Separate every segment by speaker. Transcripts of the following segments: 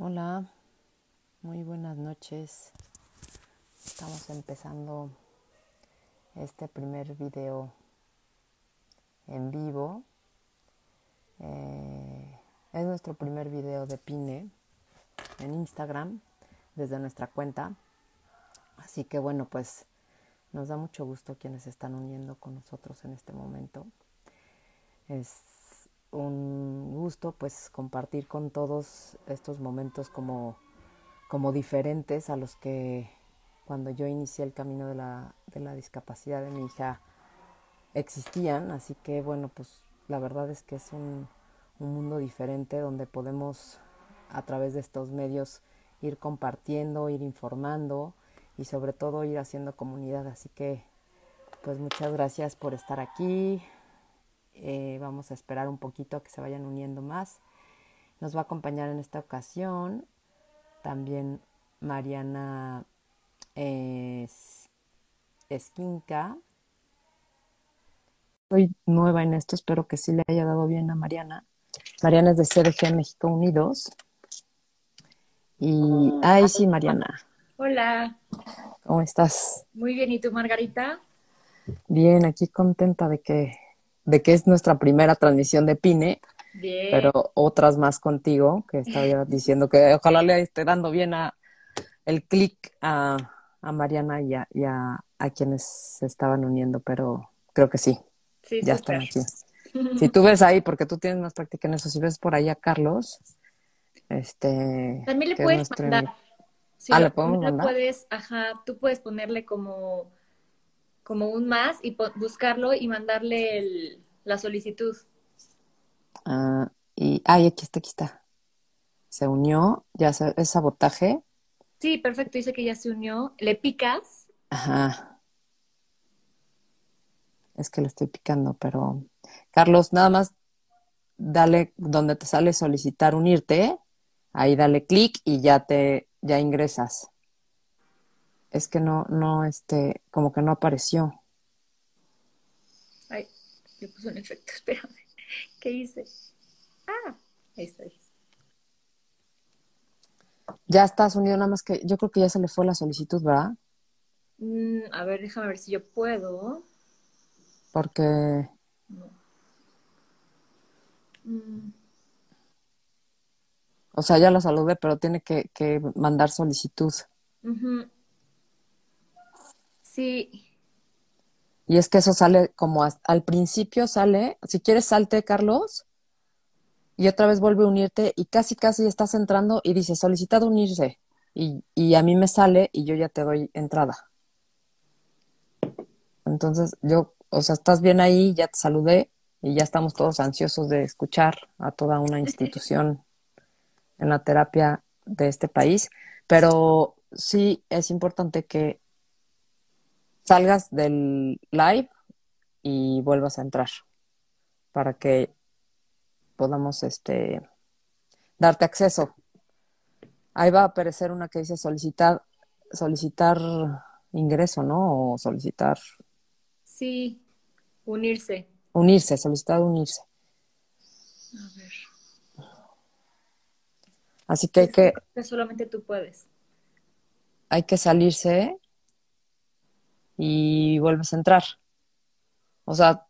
Speaker 1: Hola, muy buenas noches. Estamos empezando este primer video en vivo. Eh, es nuestro primer video de Pine en Instagram desde nuestra cuenta. Así que bueno, pues nos da mucho gusto quienes están uniendo con nosotros en este momento. Un gusto pues compartir con todos estos momentos como, como diferentes a los que cuando yo inicié el camino de la, de la discapacidad de mi hija existían. Así que bueno, pues la verdad es que es un, un mundo diferente donde podemos a través de estos medios ir compartiendo, ir informando y sobre todo ir haciendo comunidad. Así que pues muchas gracias por estar aquí. Eh, vamos a esperar un poquito a que se vayan uniendo más. Nos va a acompañar en esta ocasión también Mariana Esquinca. Soy nueva en esto, espero que sí le haya dado bien a Mariana. Mariana es de CDG México Unidos. Y, ay, sí, Mariana.
Speaker 2: Hola.
Speaker 1: ¿Cómo estás?
Speaker 2: Muy bien, ¿y tú, Margarita?
Speaker 1: Bien, aquí contenta de que, de que es nuestra primera transmisión de Pine.
Speaker 2: Bien.
Speaker 1: Pero otras más contigo, que estaba diciendo que ojalá le esté dando bien a el clic a, a, Mariana y, a, y a, a, quienes se estaban uniendo, pero creo que sí.
Speaker 2: Sí,
Speaker 1: ya
Speaker 2: súper.
Speaker 1: están aquí. Si tú ves ahí, porque tú tienes más práctica en eso, si ves por ahí a Carlos, este.
Speaker 2: También le puedes
Speaker 1: nuestro
Speaker 2: mandar. Sí,
Speaker 1: Ah, ¿le podemos mandar?
Speaker 2: puedes, ajá, tú puedes ponerle como, como un más y buscarlo y mandarle el- la solicitud.
Speaker 1: Ah, y, ay, aquí está, aquí está. Se unió, ya se- es sabotaje.
Speaker 2: Sí, perfecto, dice que ya se unió. Le picas.
Speaker 1: Ajá. Es que le estoy picando, pero Carlos, nada más dale donde te sale solicitar unirte, ahí dale clic y ya te, ya ingresas. Es que no, no, este, como que no apareció.
Speaker 2: Ay, le puse un efecto, espérame. ¿Qué hice? Ah, ahí está.
Speaker 1: Ya estás unido, nada más que yo creo que ya se le fue la solicitud, ¿verdad?
Speaker 2: Mm, a ver, déjame ver si yo puedo.
Speaker 1: Porque,
Speaker 2: No. Mm,
Speaker 1: o sea, ya la saludé, pero tiene que, que mandar solicitud.
Speaker 2: ujú. Sí,
Speaker 1: Y es que eso sale como al principio sale, si quieres salte, Carlos, y otra vez vuelve a unirte y casi casi estás entrando y dice solicitado unirse. Y, y a mí me sale y yo ya te doy entrada. Entonces yo, o sea, estás bien ahí, ya te saludé y ya estamos todos ansiosos de escuchar a toda una institución en la terapia de este país. Pero sí es importante que salgas del live y vuelvas a entrar para que podamos este darte acceso. Ahí va a aparecer una que dice solicitar solicitar ingreso, ¿no? O solicitar
Speaker 2: sí, unirse.
Speaker 1: unirse, solicitar unirse.
Speaker 2: A ver.
Speaker 1: Así que hay que
Speaker 2: Que solamente tú puedes.
Speaker 1: hay que salirse y vuelves a entrar. O sea,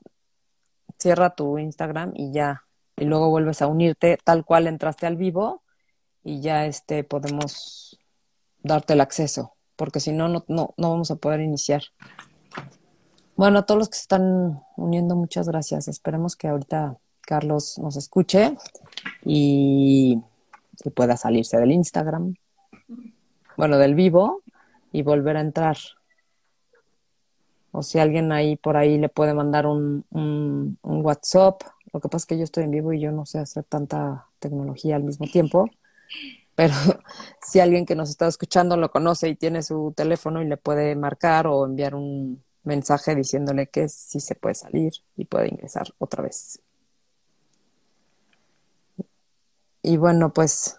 Speaker 1: cierra tu Instagram y ya, y luego vuelves a unirte tal cual entraste al vivo y ya este podemos darte el acceso, porque si no, no, no, no vamos a poder iniciar. Bueno, a todos los que se están uniendo, muchas gracias. Esperemos que ahorita Carlos nos escuche y, y pueda salirse del Instagram, bueno, del vivo y volver a entrar. O si alguien ahí por ahí le puede mandar un, un, un WhatsApp. Lo que pasa es que yo estoy en vivo y yo no sé hacer tanta tecnología al mismo tiempo. Pero si alguien que nos está escuchando lo conoce y tiene su teléfono y le puede marcar o enviar un mensaje diciéndole que sí se puede salir y puede ingresar otra vez. Y bueno, pues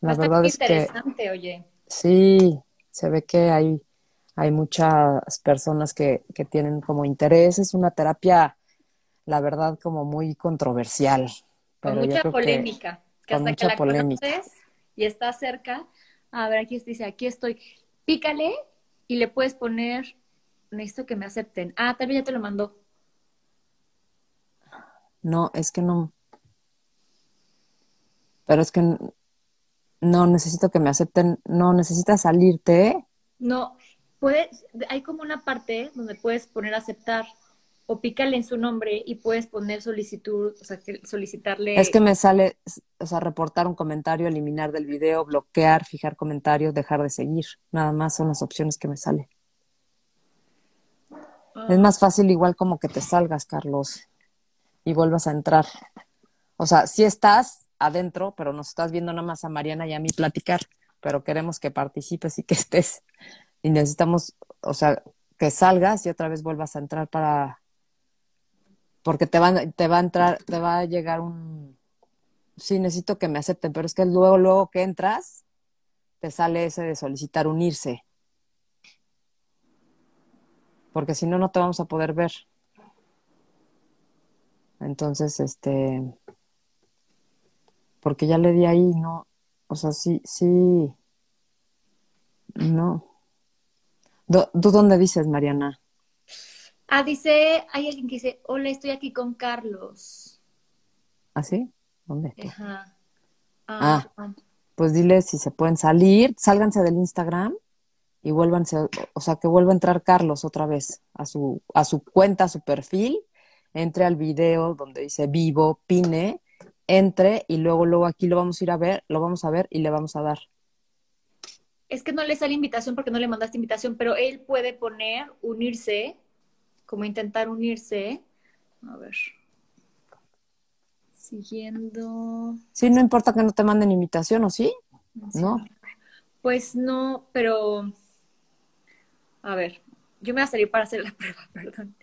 Speaker 1: la verdad es que
Speaker 2: interesante, oye.
Speaker 1: sí, se ve que hay, hay muchas personas que, que tienen como interés. Es una terapia, la verdad, como muy controversial.
Speaker 2: Con
Speaker 1: Pero yo
Speaker 2: mucha
Speaker 1: que
Speaker 2: polémica. Que
Speaker 1: con mucha
Speaker 2: la
Speaker 1: polémica.
Speaker 2: conoces, y está cerca, a ver, aquí dice, aquí estoy, pícale y le puedes poner, necesito que me acepten. Ah, también ya te lo mandó.
Speaker 1: No, es que no. Pero es que no necesito que me acepten. No, necesitas salirte.
Speaker 2: No, puedes, hay como una parte donde puedes poner aceptar o pícale en su nombre y puedes poner solicitud, o sea, solicitarle.
Speaker 1: Es que me sale, o sea, reportar un comentario, eliminar del video, bloquear, fijar comentarios, dejar de seguir. Nada más son las opciones que me sale. Es más fácil igual como que te salgas, Carlos, y vuelvas a entrar. O sea, si estás adentro, pero nos estás viendo nada más a Mariana y a mí platicar, pero queremos que participes y que estés. Y necesitamos, o sea, que salgas y otra vez vuelvas a entrar para porque te van te va a entrar te va a llegar un sí necesito que me acepten pero es que luego luego que entras te sale ese de solicitar unirse. Porque si no no te vamos a poder ver. Entonces este porque ya le di ahí no o sea sí sí no ¿Tú dónde dices Mariana?
Speaker 2: Ah, dice, hay alguien que dice, hola, estoy aquí con Carlos.
Speaker 1: ¿Ah, sí? ¿Dónde?
Speaker 2: Ajá.
Speaker 1: Ah, ah, pues dile si se pueden salir, sálganse del Instagram y vuélvanse, o sea, que vuelva a entrar Carlos otra vez a su, a su cuenta, a su perfil, entre al video donde dice vivo, pine, entre y luego, luego aquí lo vamos a ir a ver, lo vamos a ver y le vamos a dar.
Speaker 2: Es que no le sale invitación porque no le mandaste invitación, pero él puede poner unirse como intentar unirse. A ver. Siguiendo.
Speaker 1: Sí, no importa que no te manden invitación, ¿o sí? No.
Speaker 2: Pues no, pero. A ver, yo me voy a salir para hacer la prueba, perdón.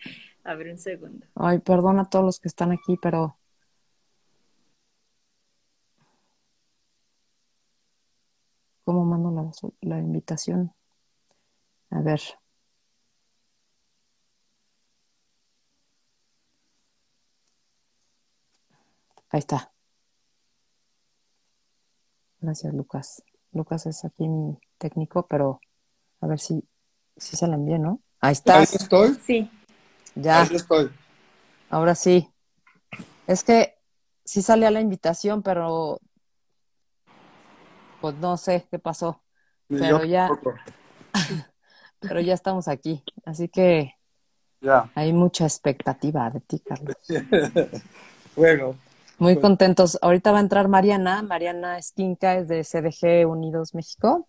Speaker 2: A ver, un segundo.
Speaker 1: Ay, perdón a todos los que están aquí, pero. ¿Cómo mando la, la invitación? A ver. Ahí está. Gracias, Lucas. Lucas es aquí mi técnico, pero a ver si, si se la envié, ¿no? Ahí está.
Speaker 3: Ahí estoy.
Speaker 2: Sí.
Speaker 1: Ya.
Speaker 3: Ahí estoy.
Speaker 1: Ahora sí. Es que sí salía la invitación, pero pues no sé qué pasó. pero ya. pero ya estamos aquí. Así que
Speaker 3: ya.
Speaker 1: hay mucha expectativa de ti, Carlos.
Speaker 3: bueno.
Speaker 1: Muy contentos. Ahorita va a entrar Mariana. Mariana Esquinca es de CDG Unidos México.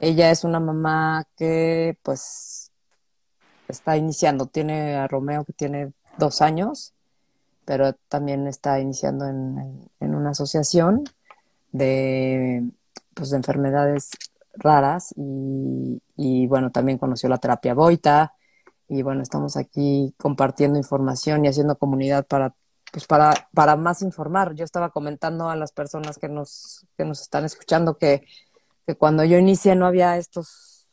Speaker 1: Ella es una mamá que pues está iniciando. Tiene a Romeo que tiene dos años, pero también está iniciando en, una asociación de, pues, de enfermedades raras y, y bueno, también conoció la terapia Boita y bueno, estamos aquí compartiendo información y haciendo comunidad para pues para, para más informar. Yo estaba comentando a las personas que nos, que nos están escuchando que, cuando yo inicié no había estos,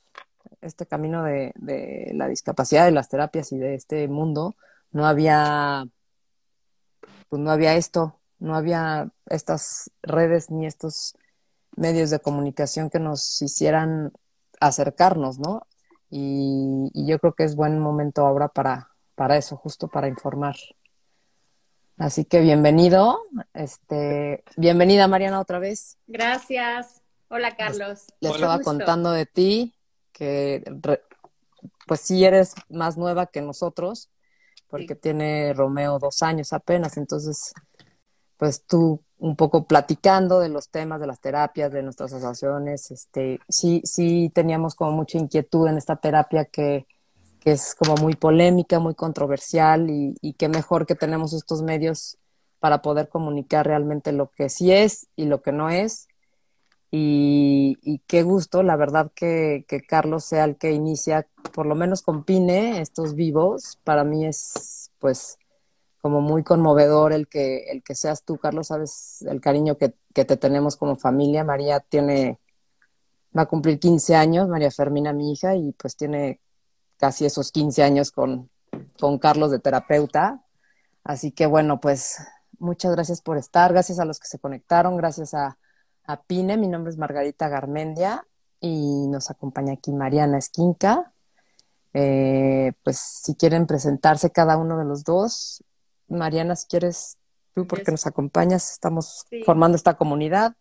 Speaker 1: este camino de, de la discapacidad, de las terapias y de este mundo, no había, pues no había esto, no había estas redes ni estos medios de comunicación que nos hicieran acercarnos, ¿no? Y, y yo creo que es buen momento ahora para, para eso, justo para informar. Así que bienvenido, este, bienvenida Mariana otra vez.
Speaker 2: Gracias. Hola Carlos.
Speaker 1: Le, estaba contando de ti que pues sí eres más nueva que nosotros, porque tiene Romeo dos años apenas, entonces pues tú un poco platicando de los temas de las terapias, de nuestras asociaciones, este, sí, sí teníamos como mucha inquietud en esta terapia que que es como muy polémica, muy controversial y, y qué mejor que tenemos estos medios para poder comunicar realmente lo que sí es y lo que no es. Y, qué gusto, la verdad, que, que, Carlos sea el que inicia, por lo menos con Pine, estos vivos. Para mí es, pues, como muy conmovedor el que, el que seas tú, Carlos, sabes el cariño que, que te tenemos como familia. María tiene, va a cumplir 15 años, María Fermina, mi hija, y pues tiene casi esos 15 años con, con Carlos de terapeuta. Así que bueno, pues muchas gracias por estar, gracias a los que se conectaron, gracias a, a Pine. Mi nombre es Margarita Garmendia y nos acompaña aquí Mariana Esquinca. Eh, pues si quieren presentarse cada uno de los dos. Mariana, si quieres tú, porque nos acompañas, estamos formando esta comunidad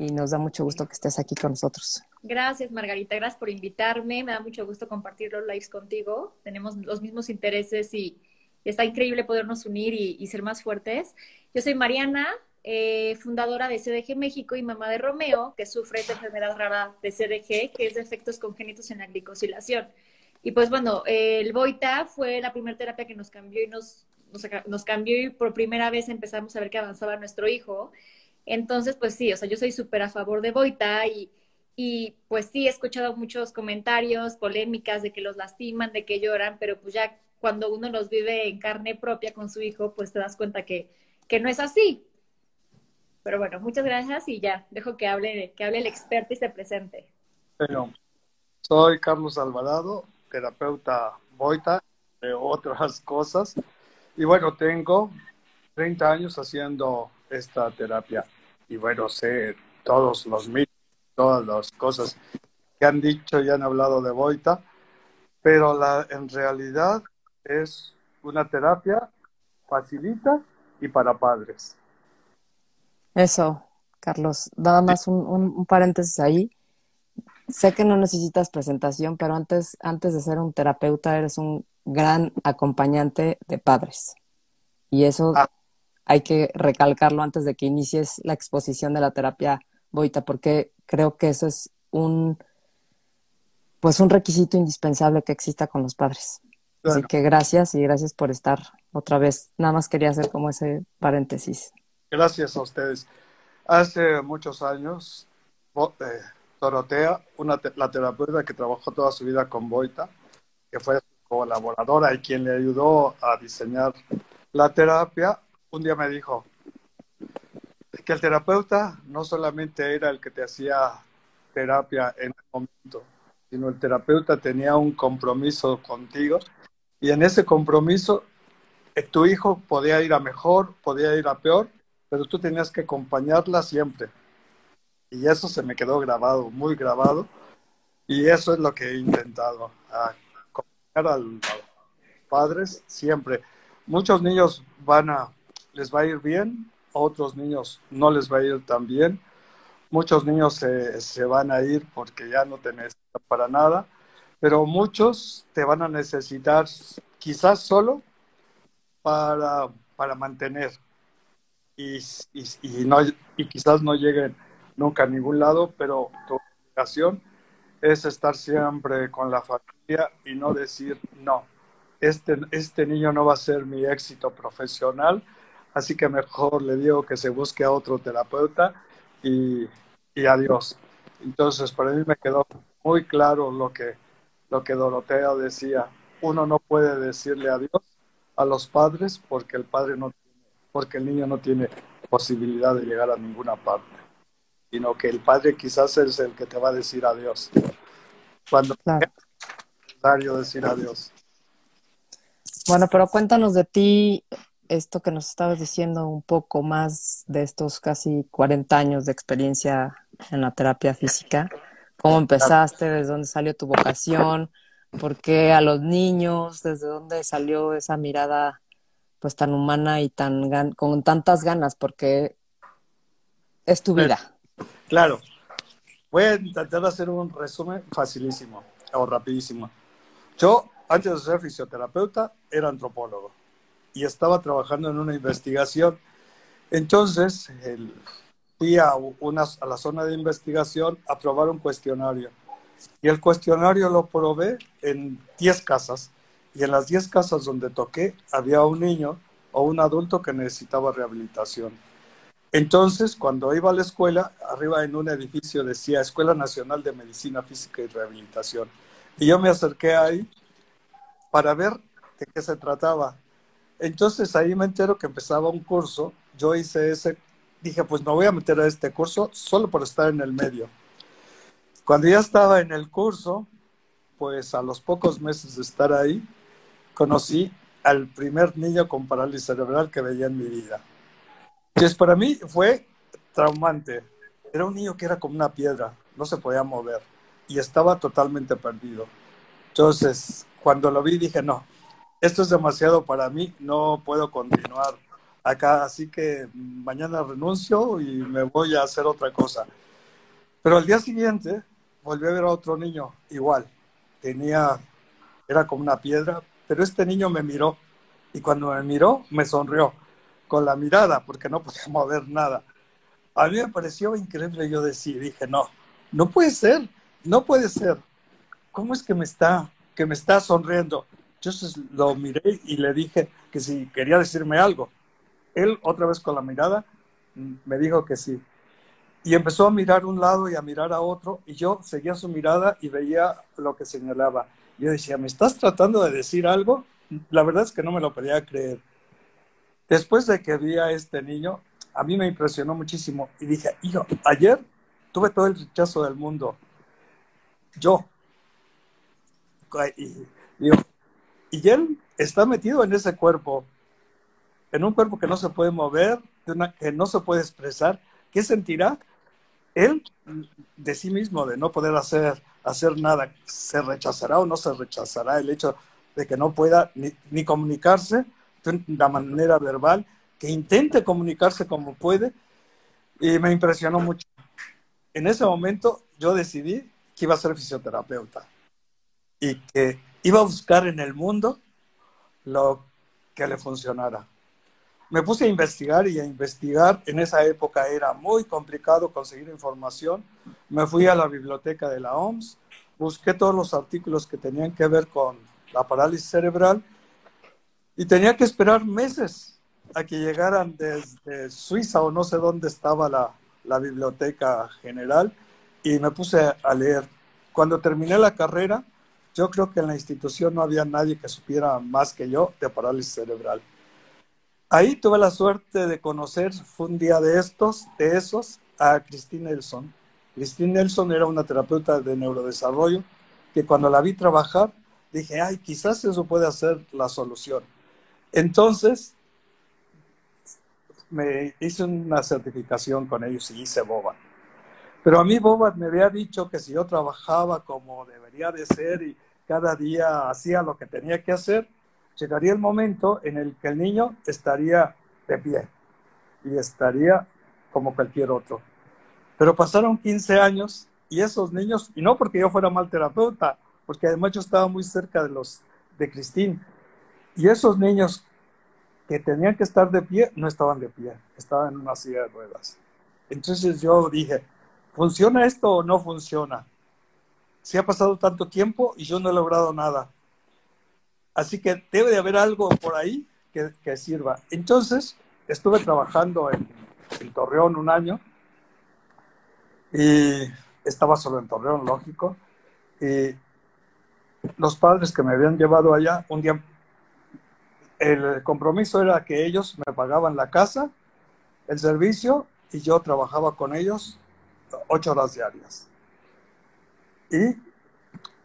Speaker 1: y nos da mucho gusto que estés aquí con nosotros.
Speaker 2: Gracias, Margarita. Gracias por invitarme. Me da mucho gusto compartir los lives contigo. Tenemos los mismos intereses y, está increíble podernos unir y, ser más fuertes. Yo soy Mariana, eh, fundadora de CDG México y mamá de Romeo, que sufre esta enfermedad rara de CDG, que es de efectos congénitos en la glicosilación. Y pues bueno, el Boita fue la primera terapia que nos cambió y nos, nos, nos cambió y por primera vez empezamos a ver que avanzaba nuestro hijo. Entonces, pues sí, o sea, yo soy súper a favor de Boita y, y pues sí, he escuchado muchos comentarios, polémicas de que los lastiman, de que lloran, pero pues ya cuando uno los vive en carne propia con su hijo, pues te das cuenta que, que no es así. Pero bueno, muchas gracias y ya, dejo que hable, que hable el experto y se presente.
Speaker 3: Bueno, soy Carlos Alvarado, terapeuta Boita, de otras cosas. Y bueno, tengo 30 años haciendo esta terapia. Y bueno, sé todos los mitos, todas las cosas que han dicho y han hablado de Boita, pero la, en realidad es una terapia facilita y para padres.
Speaker 1: Eso, Carlos, nada más un, un, paréntesis ahí. Sé que no necesitas presentación, pero antes, antes de ser un terapeuta eres un gran acompañante de padres. Y eso ah hay que recalcarlo antes de que inicies la exposición de la terapia Boita, porque creo que eso es un pues un requisito indispensable que exista con los padres. Así que gracias y gracias por estar otra vez. Nada más quería hacer como ese paréntesis.
Speaker 3: Gracias a ustedes. Hace muchos años, eh, Dorotea, una la terapeuta que trabajó toda su vida con Boita, que fue colaboradora y quien le ayudó a diseñar la terapia, un día me dijo que el terapeuta no solamente era el que te hacía terapia en el momento, sino el terapeuta tenía un compromiso contigo y en ese compromiso eh, tu hijo podía ir a mejor, podía ir a peor, pero tú tenías que acompañarla siempre. Y eso se me quedó grabado, muy grabado. Y eso es lo que he intentado, a los padres siempre. Muchos niños van a les va a ir bien, otros niños no les va a ir tan bien. Muchos niños se, se van a ir porque ya no te necesitan para nada, pero muchos te van a necesitar quizás solo para, para mantener y, y, y, no, y quizás no lleguen nunca a ningún lado, pero tu obligación es estar siempre con la familia y no decir no. Este, este niño no va a ser mi éxito profesional, así que mejor le digo que se busque a otro terapeuta y, y adiós. Entonces, para mí me quedó muy claro lo que, lo que Dorotea decía. Uno no puede decirle adiós a los padres porque el padre no porque el niño no tiene posibilidad de llegar a ninguna parte, sino que el padre quizás es el que te va a decir adiós. Cuando es necesario decir adiós.
Speaker 1: Bueno, pero cuéntanos de ti, esto que nos estabas diciendo un poco más de estos casi 40 años de experiencia en la terapia física. ¿Cómo empezaste? ¿Desde dónde salió tu vocación? ¿Por qué a los niños? ¿Desde dónde salió esa mirada pues tan humana y tan con tantas ganas? Porque es tu vida.
Speaker 3: Claro. Voy a intentar hacer un resumen facilísimo o rapidísimo. Yo, antes de ser fisioterapeuta, era antropólogo y estaba trabajando en una investigación. Entonces, fui a, a la zona de investigación a probar un cuestionario. Y el cuestionario lo probé en 10 casas. Y en las 10 casas donde toqué había un niño o un adulto que necesitaba rehabilitación. Entonces, cuando iba a la escuela, arriba en un edificio decía Escuela Nacional de Medicina Física y Rehabilitación. Y yo me acerqué ahí para ver de qué se trataba. Entonces ahí me entero que empezaba un curso, yo hice ese, dije, pues me voy a meter a este curso solo por estar en el medio. Cuando ya estaba en el curso, pues a los pocos meses de estar ahí, conocí al primer niño con parálisis cerebral que veía en mi vida. Entonces para mí fue traumante. era un niño que era como una piedra, no se podía mover y estaba totalmente perdido. Entonces, cuando lo vi dije, no, esto es demasiado para mí, no puedo continuar acá, así que mañana renuncio y me voy a hacer otra cosa. Pero al día siguiente volví a ver a otro niño igual, tenía, era como una piedra, pero este niño me miró y cuando me miró me sonrió con la mirada porque no podía mover nada. A mí me pareció increíble, yo decía, dije, no, no puede ser, no puede ser. ¿Cómo es que me está, que me está sonriendo? Entonces lo miré y le dije que si quería decirme algo. Él, otra vez con la mirada, me dijo que sí. Y empezó a mirar un lado y a mirar a otro, y yo seguía su mirada y veía lo que señalaba. Yo decía, ¿me estás tratando de decir algo? La verdad es que no me lo podía creer. Después de que vi a este niño, a mí me impresionó muchísimo y dije, hijo, ayer tuve todo el rechazo del mundo. Yo. Y, él está metido en ese cuerpo, en un cuerpo que no se puede mover, que no se puede expresar. ¿Qué sentirá? Él de sí mismo, de no poder hacer, hacer nada, ¿se rechazará o no se rechazará el hecho de que no pueda ni comunicarse de manera verbal, que intente comunicarse como puede? Y me impresionó mucho. En ese momento yo decidí que iba a ser fisioterapeuta y que iba a buscar en el mundo lo que le funcionara. Me puse a investigar y a investigar. En esa época era muy complicado conseguir información. Me fui a la biblioteca de la OMS, busqué todos los artículos que tenían que ver con la parálisis cerebral y tenía que esperar meses a que llegaran desde Suiza o no sé dónde estaba la, la biblioteca general y me puse a leer. Cuando terminé la carrera, yo creo que en la institución no había nadie que supiera más que yo de parálisis cerebral. Ahí tuve la suerte de conocer, fue un día de estos, de esos, a Christine Nelson. Christine Nelson era una terapeuta de neurodesarrollo que cuando la vi trabajar dije, ay, quizás eso puede ser la solución. Entonces, me hice una certificación con ellos y hice Boba. Pero a mí Boba me había dicho que si yo trabajaba como debería de ser y cada día hacía lo que tenía que hacer, llegaría el momento en el que el niño estaría de pie y estaría como cualquier otro. Pero pasaron 15 años y esos niños, y no porque yo fuera mal terapeuta, porque además yo estaba muy cerca de los de Cristín, y esos niños que tenían que estar de pie no estaban de pie, estaban en una silla de ruedas. Entonces yo dije, ¿funciona esto o no funciona? Si ha pasado tanto tiempo y yo no he logrado nada. Así que debe de haber algo por ahí que, que sirva. Entonces estuve trabajando en, en Torreón un año y estaba solo en Torreón, lógico. Y los padres que me habían llevado allá, un día el compromiso era que ellos me pagaban la casa, el servicio, y yo trabajaba con ellos ocho horas diarias. Y,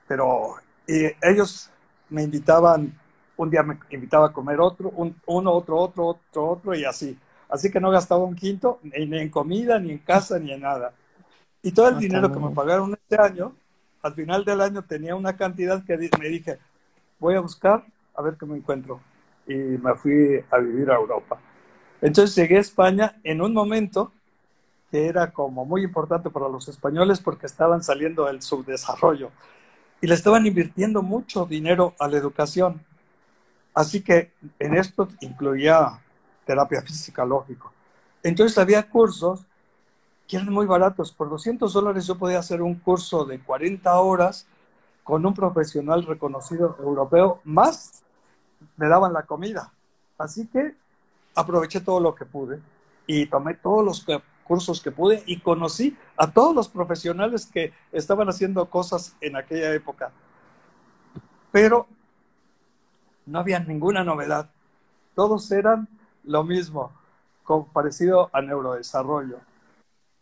Speaker 3: pero, y ellos me invitaban, un día me invitaba a comer otro, uno, otro, otro, otro, otro, y así. Así que no gastaba un quinto ni, en comida, ni en casa, ni en nada. Y todo el dinero que me pagaron este año, al final del año tenía una cantidad que me dije, voy a buscar a ver qué me encuentro y me fui a vivir a Europa. Entonces llegué a España en un momento que era como muy importante para los españoles porque estaban saliendo del subdesarrollo y le estaban invirtiendo mucho dinero a la educación. Así que en esto incluía terapia física, lógico. Entonces había cursos que eran muy baratos. Por 200 dólares yo podía hacer un curso de 40 horas con un profesional reconocido europeo, más me daban la comida. Así que aproveché todo lo que pude y tomé todos los cursos que pude y conocí a todos los profesionales que estaban haciendo cosas en aquella época. Pero no había ninguna novedad. Todos eran lo mismo, parecido a neurodesarrollo.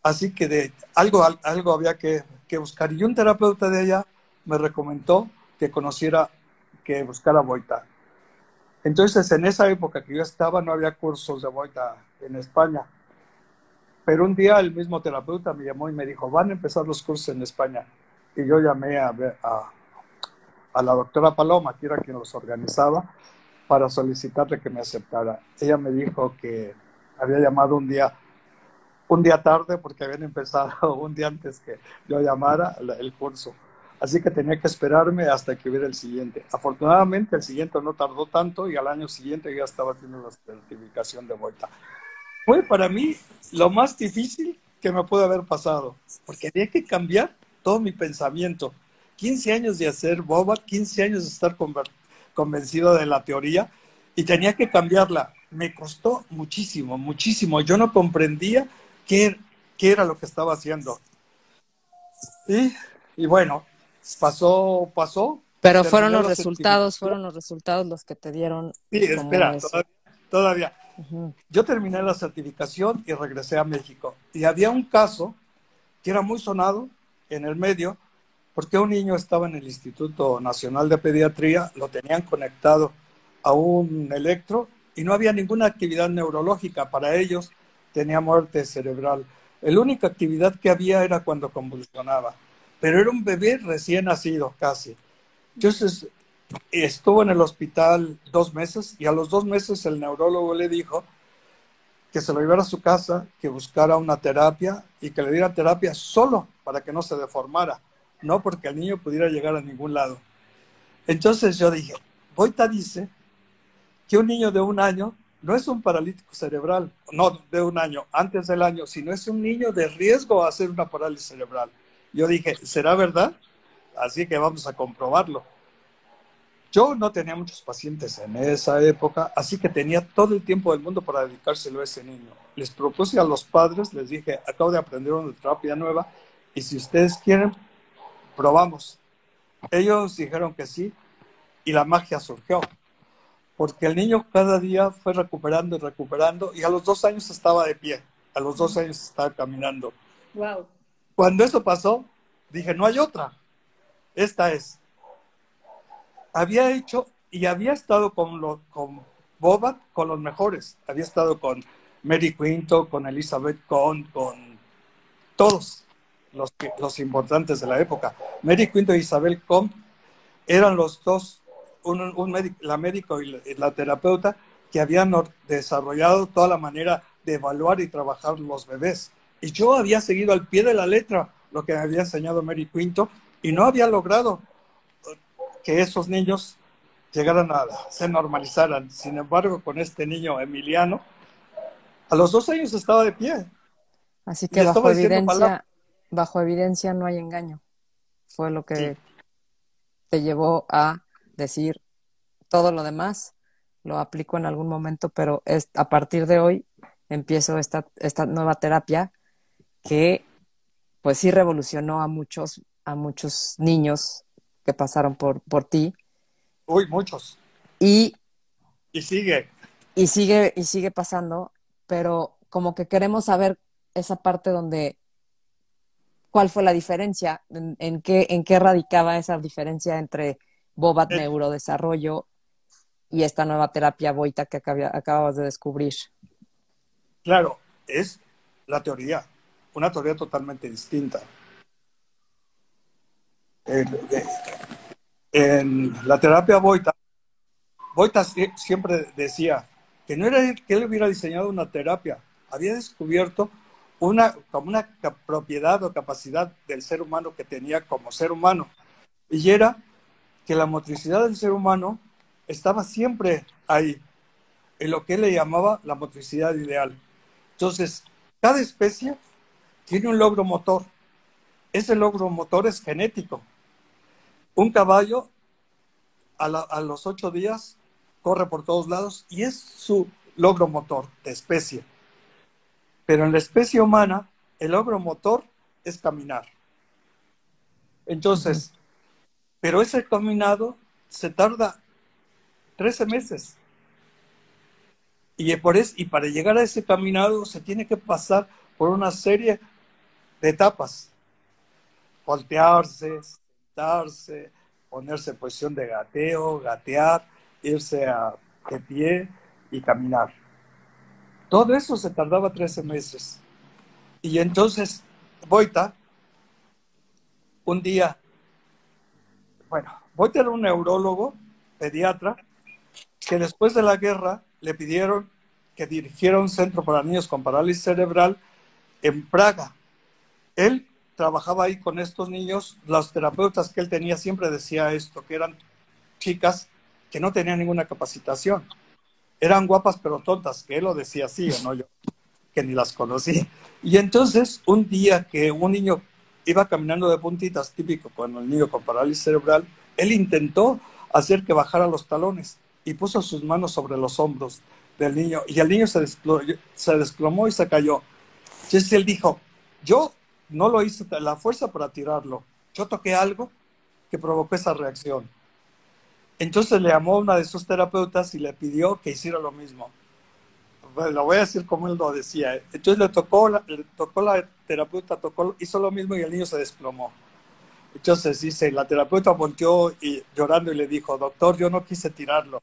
Speaker 3: Así que de algo, algo había que, que buscar. Y un terapeuta de ella me recomendó que conociera, que buscara Boita. Entonces, en esa época que yo estaba, no había cursos de Boita en España. Pero un día el mismo terapeuta me llamó y me dijo, van a empezar los cursos en España. Y yo llamé a, a, a la doctora Paloma, que era quien los organizaba, para solicitarle que me aceptara. Ella me dijo que había llamado un día, un día tarde porque habían empezado un día antes que yo llamara el curso. Así que tenía que esperarme hasta que hubiera el siguiente. Afortunadamente el siguiente no tardó tanto y al año siguiente ya estaba haciendo la certificación de vuelta. Fue para mí lo más difícil que me pudo haber pasado, porque había que cambiar todo mi pensamiento. 15 años de hacer boba, 15 años de estar convencido de la teoría y tenía que cambiarla. Me costó muchísimo, muchísimo. Yo no comprendía qué, era lo que estaba haciendo. Y, y bueno, pasó, pasó.
Speaker 1: Pero fueron los resultados, fueron los resultados los que te dieron.
Speaker 3: Sí, espera, todavía. Yo terminé la certificación y regresé a México. Y había un caso que era muy sonado en el medio, porque un niño estaba en el Instituto Nacional de Pediatría, lo tenían conectado a un electro y no había ninguna actividad neurológica. Para ellos tenía muerte cerebral. La única actividad que había era cuando convulsionaba pero era un bebé recién nacido casi. Entonces estuvo en el hospital dos meses y a los dos meses el neurólogo le dijo que se lo llevara a su casa, que buscara una terapia y que le diera terapia solo para que no se deformara, no porque el niño pudiera llegar a ningún lado. Entonces yo dije, Boita dice que un niño de un año no es un paralítico cerebral, no de un año, antes del año, sino es un niño de riesgo a hacer una parálisis cerebral. Yo dije, ¿será verdad? Así que vamos a comprobarlo. Yo no tenía muchos pacientes en esa época, así que tenía todo el tiempo del mundo para dedicárselo a ese niño. Les propuse a los padres, les dije, acabo de aprender una terapia nueva y si ustedes quieren, probamos. Ellos dijeron que sí y la magia surgió, porque el niño cada día fue recuperando y recuperando y a los dos años estaba de pie, a los dos años estaba caminando.
Speaker 2: Wow.
Speaker 3: Cuando eso pasó, dije, no hay otra. Esta es. Había hecho y había estado con, lo, con Boba, con los mejores. Había estado con Mary Quinto, con Elizabeth Cohn, con todos los, importantes de la época. Mary Quinto y Isabel Cohn eran los dos, la médico y la terapeuta, que habían desarrollado toda la manera de evaluar y trabajar los bebés. Y yo había seguido al pie de la letra lo que me había enseñado Mary Quinto y no había logrado que esos niños llegaran a se normalizaran. Sin embargo, con este niño Emiliano, a los dos años estaba de pie.
Speaker 1: Así que bajo evidencia, bajo evidencia no hay engaño. Fue lo que te llevó a decir todo lo demás lo aplico en algún momento, pero es, a partir de hoy empiezo esta, esta nueva terapia que pues sí revolucionó a muchos, a muchos niños que pasaron por, por ti.
Speaker 3: Uy, muchos.
Speaker 1: Y,
Speaker 3: y sigue.
Speaker 1: Y sigue, y sigue pasando, pero como que queremos saber esa parte donde cuál fue la diferencia, en, qué, en qué radicaba esa diferencia entre Bobat eh. Neurodesarrollo y esta nueva terapia Boita que acabas de descubrir.
Speaker 3: Claro, es la teoría una teoría totalmente distinta. En, la terapia Boita, Boita siempre decía que no era que él hubiera diseñado una terapia, había descubierto una, como una propiedad o capacidad del ser humano que tenía como ser humano. Y era que la motricidad del ser humano estaba siempre ahí, en lo que él le llamaba la motricidad ideal. Entonces, cada especie tiene un logro motor. Ese logro motor es genético. Un caballo a, los ocho días corre por todos lados y es su logro motor de especie. Pero en la especie humana, el logro motor es caminar. Entonces, pero ese caminado se tarda 13 meses. Y, por y para llegar a ese caminado se tiene que pasar por una serie de etapas. Voltearse, sentarse, ponerse en posición de gateo, gatear, irse a de pie y caminar. Todo eso se tardaba 13 meses. Y entonces, Boita, un día, bueno, Boita era un neurólogo, pediatra, que después de la guerra le pidieron que dirigiera un centro para niños con parálisis cerebral en Praga. Él trabajaba ahí con estos niños, los terapeutas que él tenía siempre decía esto, que eran chicas que no tenían ninguna capacitación. Eran guapas pero tontas, que él lo decía así, o no yo, que ni las conocí. Y entonces, un día que un niño iba caminando de puntitas, típico con el niño con parálisis cerebral, él intentó hacer que bajara los talones y puso sus manos sobre los hombros del niño y el niño se desplomó, se desplomó y se cayó. Entonces él dijo, yo no lo hice la fuerza para tirarlo, yo toqué algo que provocó esa reacción. Entonces le llamó a una de sus terapeutas y le pidió que hiciera lo mismo. lo voy a decir como él lo decía. Entonces le tocó, le tocó la terapeuta, tocó, hizo lo mismo y el niño se desplomó. Entonces dice, la terapeuta volteó y llorando y le dijo, doctor, yo no quise tirarlo.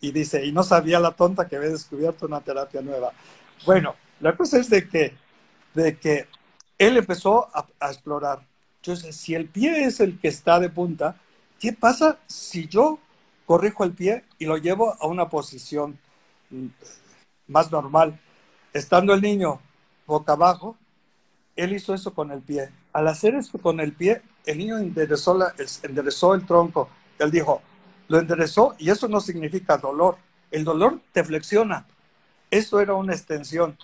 Speaker 3: Y dice, y no sabía la tonta que había descubierto una terapia nueva. Bueno, la cosa es de que, de que él empezó a, a explorar. Entonces, si el pie es el que está de punta, ¿qué pasa si yo corrijo el pie y lo llevo a una posición más normal? Estando el niño boca abajo, él hizo eso con el pie. Al hacer eso con el pie, el niño enderezó, enderezó el tronco. Él dijo, lo enderezó y eso no significa dolor. El dolor te flexiona. Eso era una extensión.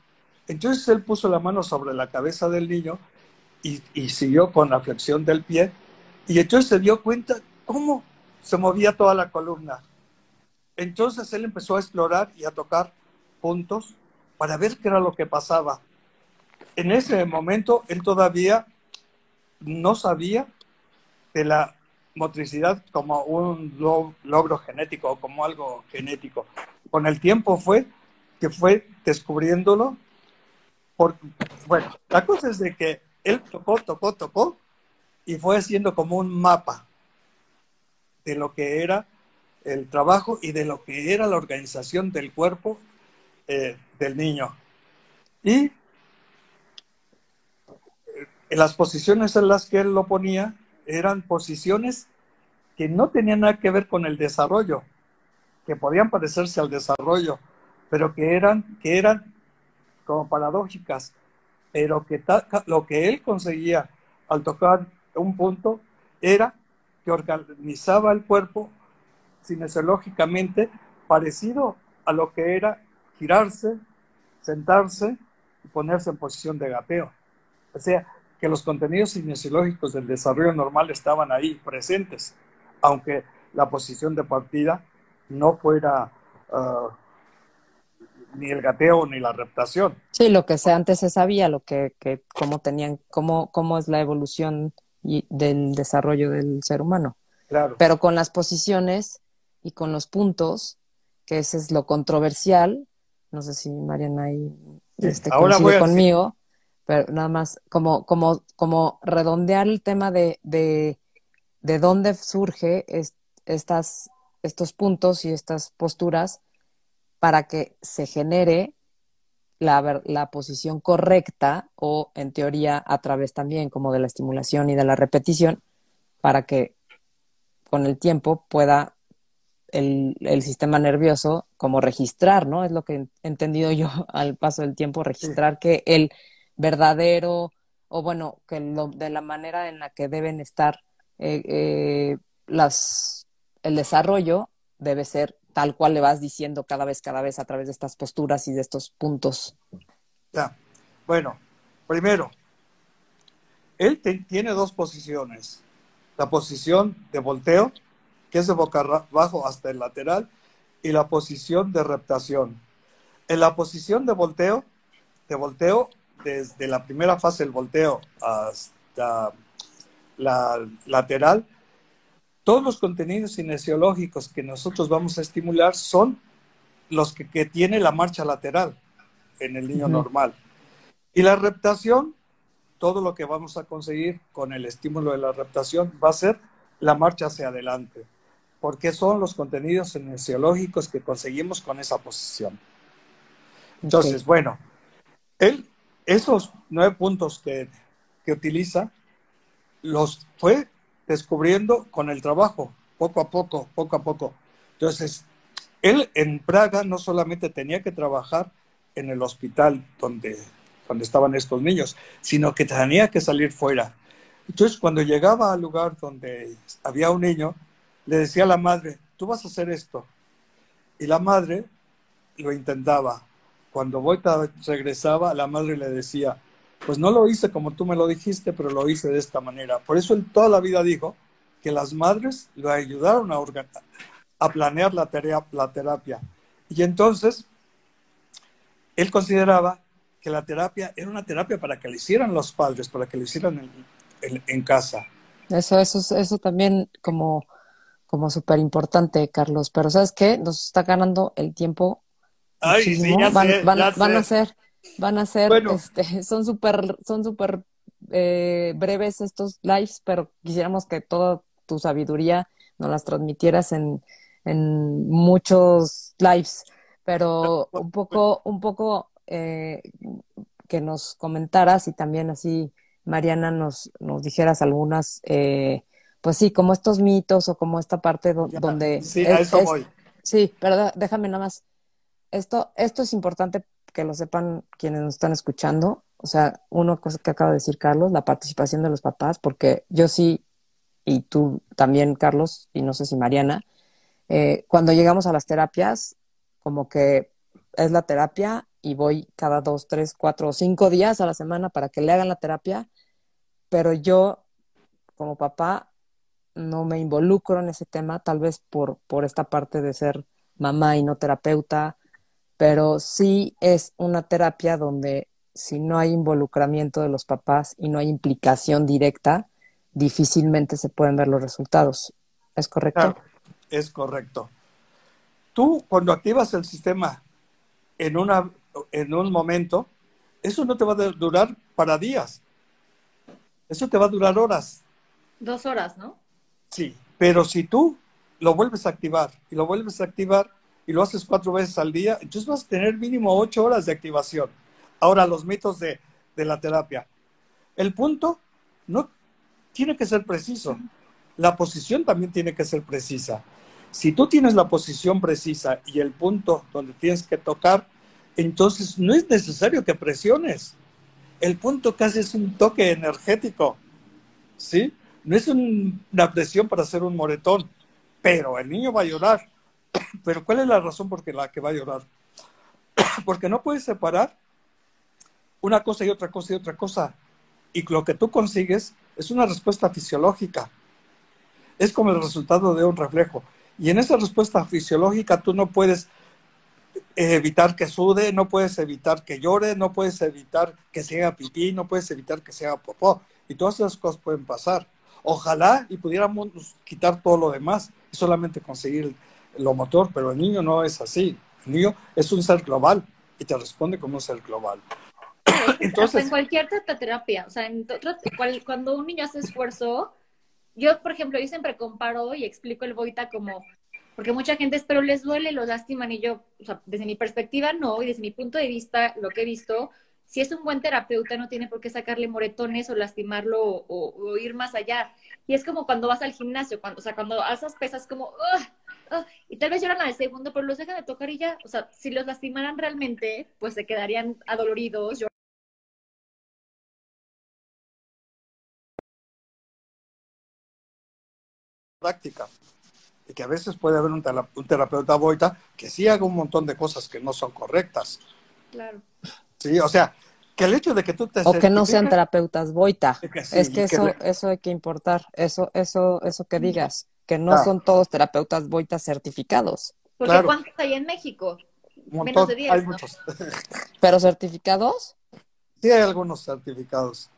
Speaker 3: Entonces él puso la mano sobre la cabeza del niño y, y siguió con la flexión del pie. Y entonces se dio cuenta cómo se movía toda la columna. Entonces él empezó a explorar y a tocar puntos para ver qué era lo que pasaba. En ese momento él todavía no sabía de la motricidad como un logro genético o como algo genético. Con el tiempo fue que fue descubriéndolo. Bueno, la cosa es de que él tocó, tocó, tocó y fue haciendo como un mapa de lo que era el trabajo y de lo que era la organización del cuerpo eh, del niño. Y las posiciones en las que él lo ponía eran posiciones que no tenían nada que ver con el desarrollo, que podían parecerse al desarrollo, pero que eran, que eran como paradójicas, pero que lo que él conseguía al tocar un punto era que organizaba el cuerpo cinesiológicamente parecido a lo que era girarse, sentarse y ponerse en posición de gateo. O sea, que los contenidos cinesiológicos del desarrollo normal estaban ahí presentes, aunque la posición de partida no fuera uh, ni el gateo ni la reptación.
Speaker 1: Sí, lo que se, antes se sabía, lo que, que cómo tenían, cómo, cómo es la evolución del desarrollo del ser humano.
Speaker 3: Claro.
Speaker 1: Pero con las posiciones y con los puntos, que ese es lo controversial, no sé si Mariana ahí este, Ahora voy conmigo, pero nada más como, como, como redondear el tema de, de, de dónde surge estas, estos puntos y estas posturas para que se genere la, la, posición correcta o en teoría a través también como de la estimulación y de la repetición para que con el tiempo pueda el, el sistema nervioso como registrar, ¿no? Es lo que he entendido yo al paso del tiempo, registrar que el verdadero, o bueno, que lo, de la manera en la que deben estar eh, eh, las, el desarrollo debe ser tal cual le vas diciendo cada vez, cada vez a través de estas posturas y de estos puntos.
Speaker 3: Ya, bueno, primero, él tiene dos posiciones. La posición de volteo, que es de boca abajo hasta el lateral, y la posición de reptación. En la posición de volteo, de volteo, desde la primera fase del volteo hasta la lateral, todos los contenidos cinesiológicos que nosotros vamos a estimular son los que, tiene la marcha lateral en el niño normal. Y la reptación, todo lo que vamos a conseguir con el estímulo de la reptación va a ser la marcha hacia adelante, porque son los contenidos cinesiológicos que conseguimos con esa posición. Entonces, bueno, él esos nueve puntos que, que utiliza, los fue descubriendo con el trabajo, poco a poco, poco a poco. Entonces, él en Praga no solamente tenía que trabajar en el hospital donde, donde estaban estos niños, sino que tenía que salir fuera. Entonces, cuando llegaba al lugar donde había un niño, le decía a la madre, tú vas a hacer esto. Y la madre lo intentaba. Cuando Boita regresaba, la madre le decía, pues no lo hice como tú me lo dijiste, pero lo hice de esta manera. Por eso él toda la vida dijo que las madres lo ayudaron a, a planear la, la terapia. Y entonces, él consideraba que la terapia era una terapia para que lo hicieran los padres, para que lo hicieran en, casa.
Speaker 1: Eso, eso, eso también como, como súper importante, Carlos. Pero ¿sabes qué? Nos está ganando el tiempo.
Speaker 3: Ay, sí, ya
Speaker 1: van,
Speaker 3: sé,
Speaker 1: van,
Speaker 3: ya
Speaker 1: van a ser, van a ser,
Speaker 3: Bueno.
Speaker 1: este, son súper, son súper eh, breves estos lives, pero quisiéramos que toda tu sabiduría nos las transmitieras en, en muchos lives. Pero un poco, un poco eh, que nos comentaras y también así, Mariana, nos, nos dijeras algunas, eh, pues sí, como estos mitos o como esta parte do- donde...
Speaker 3: Sí, a
Speaker 1: es-
Speaker 3: eso
Speaker 1: es-
Speaker 3: voy.
Speaker 1: Sí, pero déjame nada más. Esto, esto es importante que lo sepan quienes nos están escuchando. O sea, una cosa que acaba de decir Carlos, la participación de los papás, porque yo sí, y tú también, Carlos, y no sé si Mariana, eh, cuando llegamos a las terapias, como que es la terapia y voy cada dos, tres, cuatro o cinco días a la semana para que le hagan la terapia, pero yo, como papá, no me involucro en ese tema, tal vez por, por esta parte de ser mamá y no terapeuta, pero sí es una terapia donde si no hay involucramiento de los papás y no hay implicación directa, difícilmente se pueden ver los resultados. ¿Es correcto?
Speaker 3: Claro, es correcto. Tú, cuando activas el sistema en, una, en un momento, eso no te va a durar para días. Eso te va a durar horas.
Speaker 2: Dos horas, ¿no?
Speaker 3: Sí, pero si tú lo vuelves a activar y lo vuelves a activar y lo haces cuatro veces al día, entonces vas a tener mínimo ocho horas de activación. Ahora, los mitos de, de la terapia. El punto no tiene que ser preciso. La posición también tiene que ser precisa. Si tú tienes la posición precisa y el punto donde tienes que tocar, entonces no es necesario que presiones. El punto casi es un toque energético. ¿Sí? No es un- una presión para hacer un moretón, pero el niño va a llorar. Pero ¿cuál es la razón por la que va a llorar? Porque no puedes separar una cosa y otra cosa y otra cosa. Y lo que tú consigues es una respuesta fisiológica. Es como el resultado de un reflejo. Y en esa respuesta fisiológica tú no puedes evitar que sude, no puedes evitar que llore, no puedes evitar que se haga pipí, no puedes evitar que se haga popó. Y todas esas cosas pueden pasar. Ojalá y pudiéramos quitar todo lo demás y solamente conseguir lo motor, pero el niño no es así. El niño es un ser global y te responde como un ser global.
Speaker 2: Hasta
Speaker 3: Entonces,
Speaker 2: en cualquier terapia, o sea, en cuando un niño hace esfuerzo, yo, por ejemplo, yo siempre comparo y explico el Boita como, porque mucha gente es, pero les duele, los lastiman, y yo, o sea, desde mi perspectiva no, y desde mi punto de vista, lo que he visto, si es un buen terapeuta, no tiene por qué sacarle moretones o lastimarlo o, o- o ir más allá. Y es como cuando vas al gimnasio, cuando, o sea, cuando alzas pesas como, "Ugh, ugh", y tal vez lloran al segundo, pero los dejan de tocar y ya, o sea, si los lastimaran realmente, pues se quedarían adoloridos,
Speaker 3: práctica. Y que a veces puede haber un, tera- un terapeuta boita que sí haga un montón de cosas que no son correctas.
Speaker 2: Claro.
Speaker 3: Sí, o sea, que el hecho de que tú te
Speaker 1: O que no sean terapeutas boita.
Speaker 3: que sí,
Speaker 1: es que eso, eso hay que importar, eso, eso, eso que digas, que no
Speaker 3: Claro.
Speaker 1: son todos terapeutas boita certificados,
Speaker 2: Porque
Speaker 3: Claro.
Speaker 2: ¿cuántos hay en México? menos de 10,
Speaker 3: hay
Speaker 2: ¿no?
Speaker 3: muchos.
Speaker 1: pero certificados,
Speaker 3: Sí hay algunos certificados.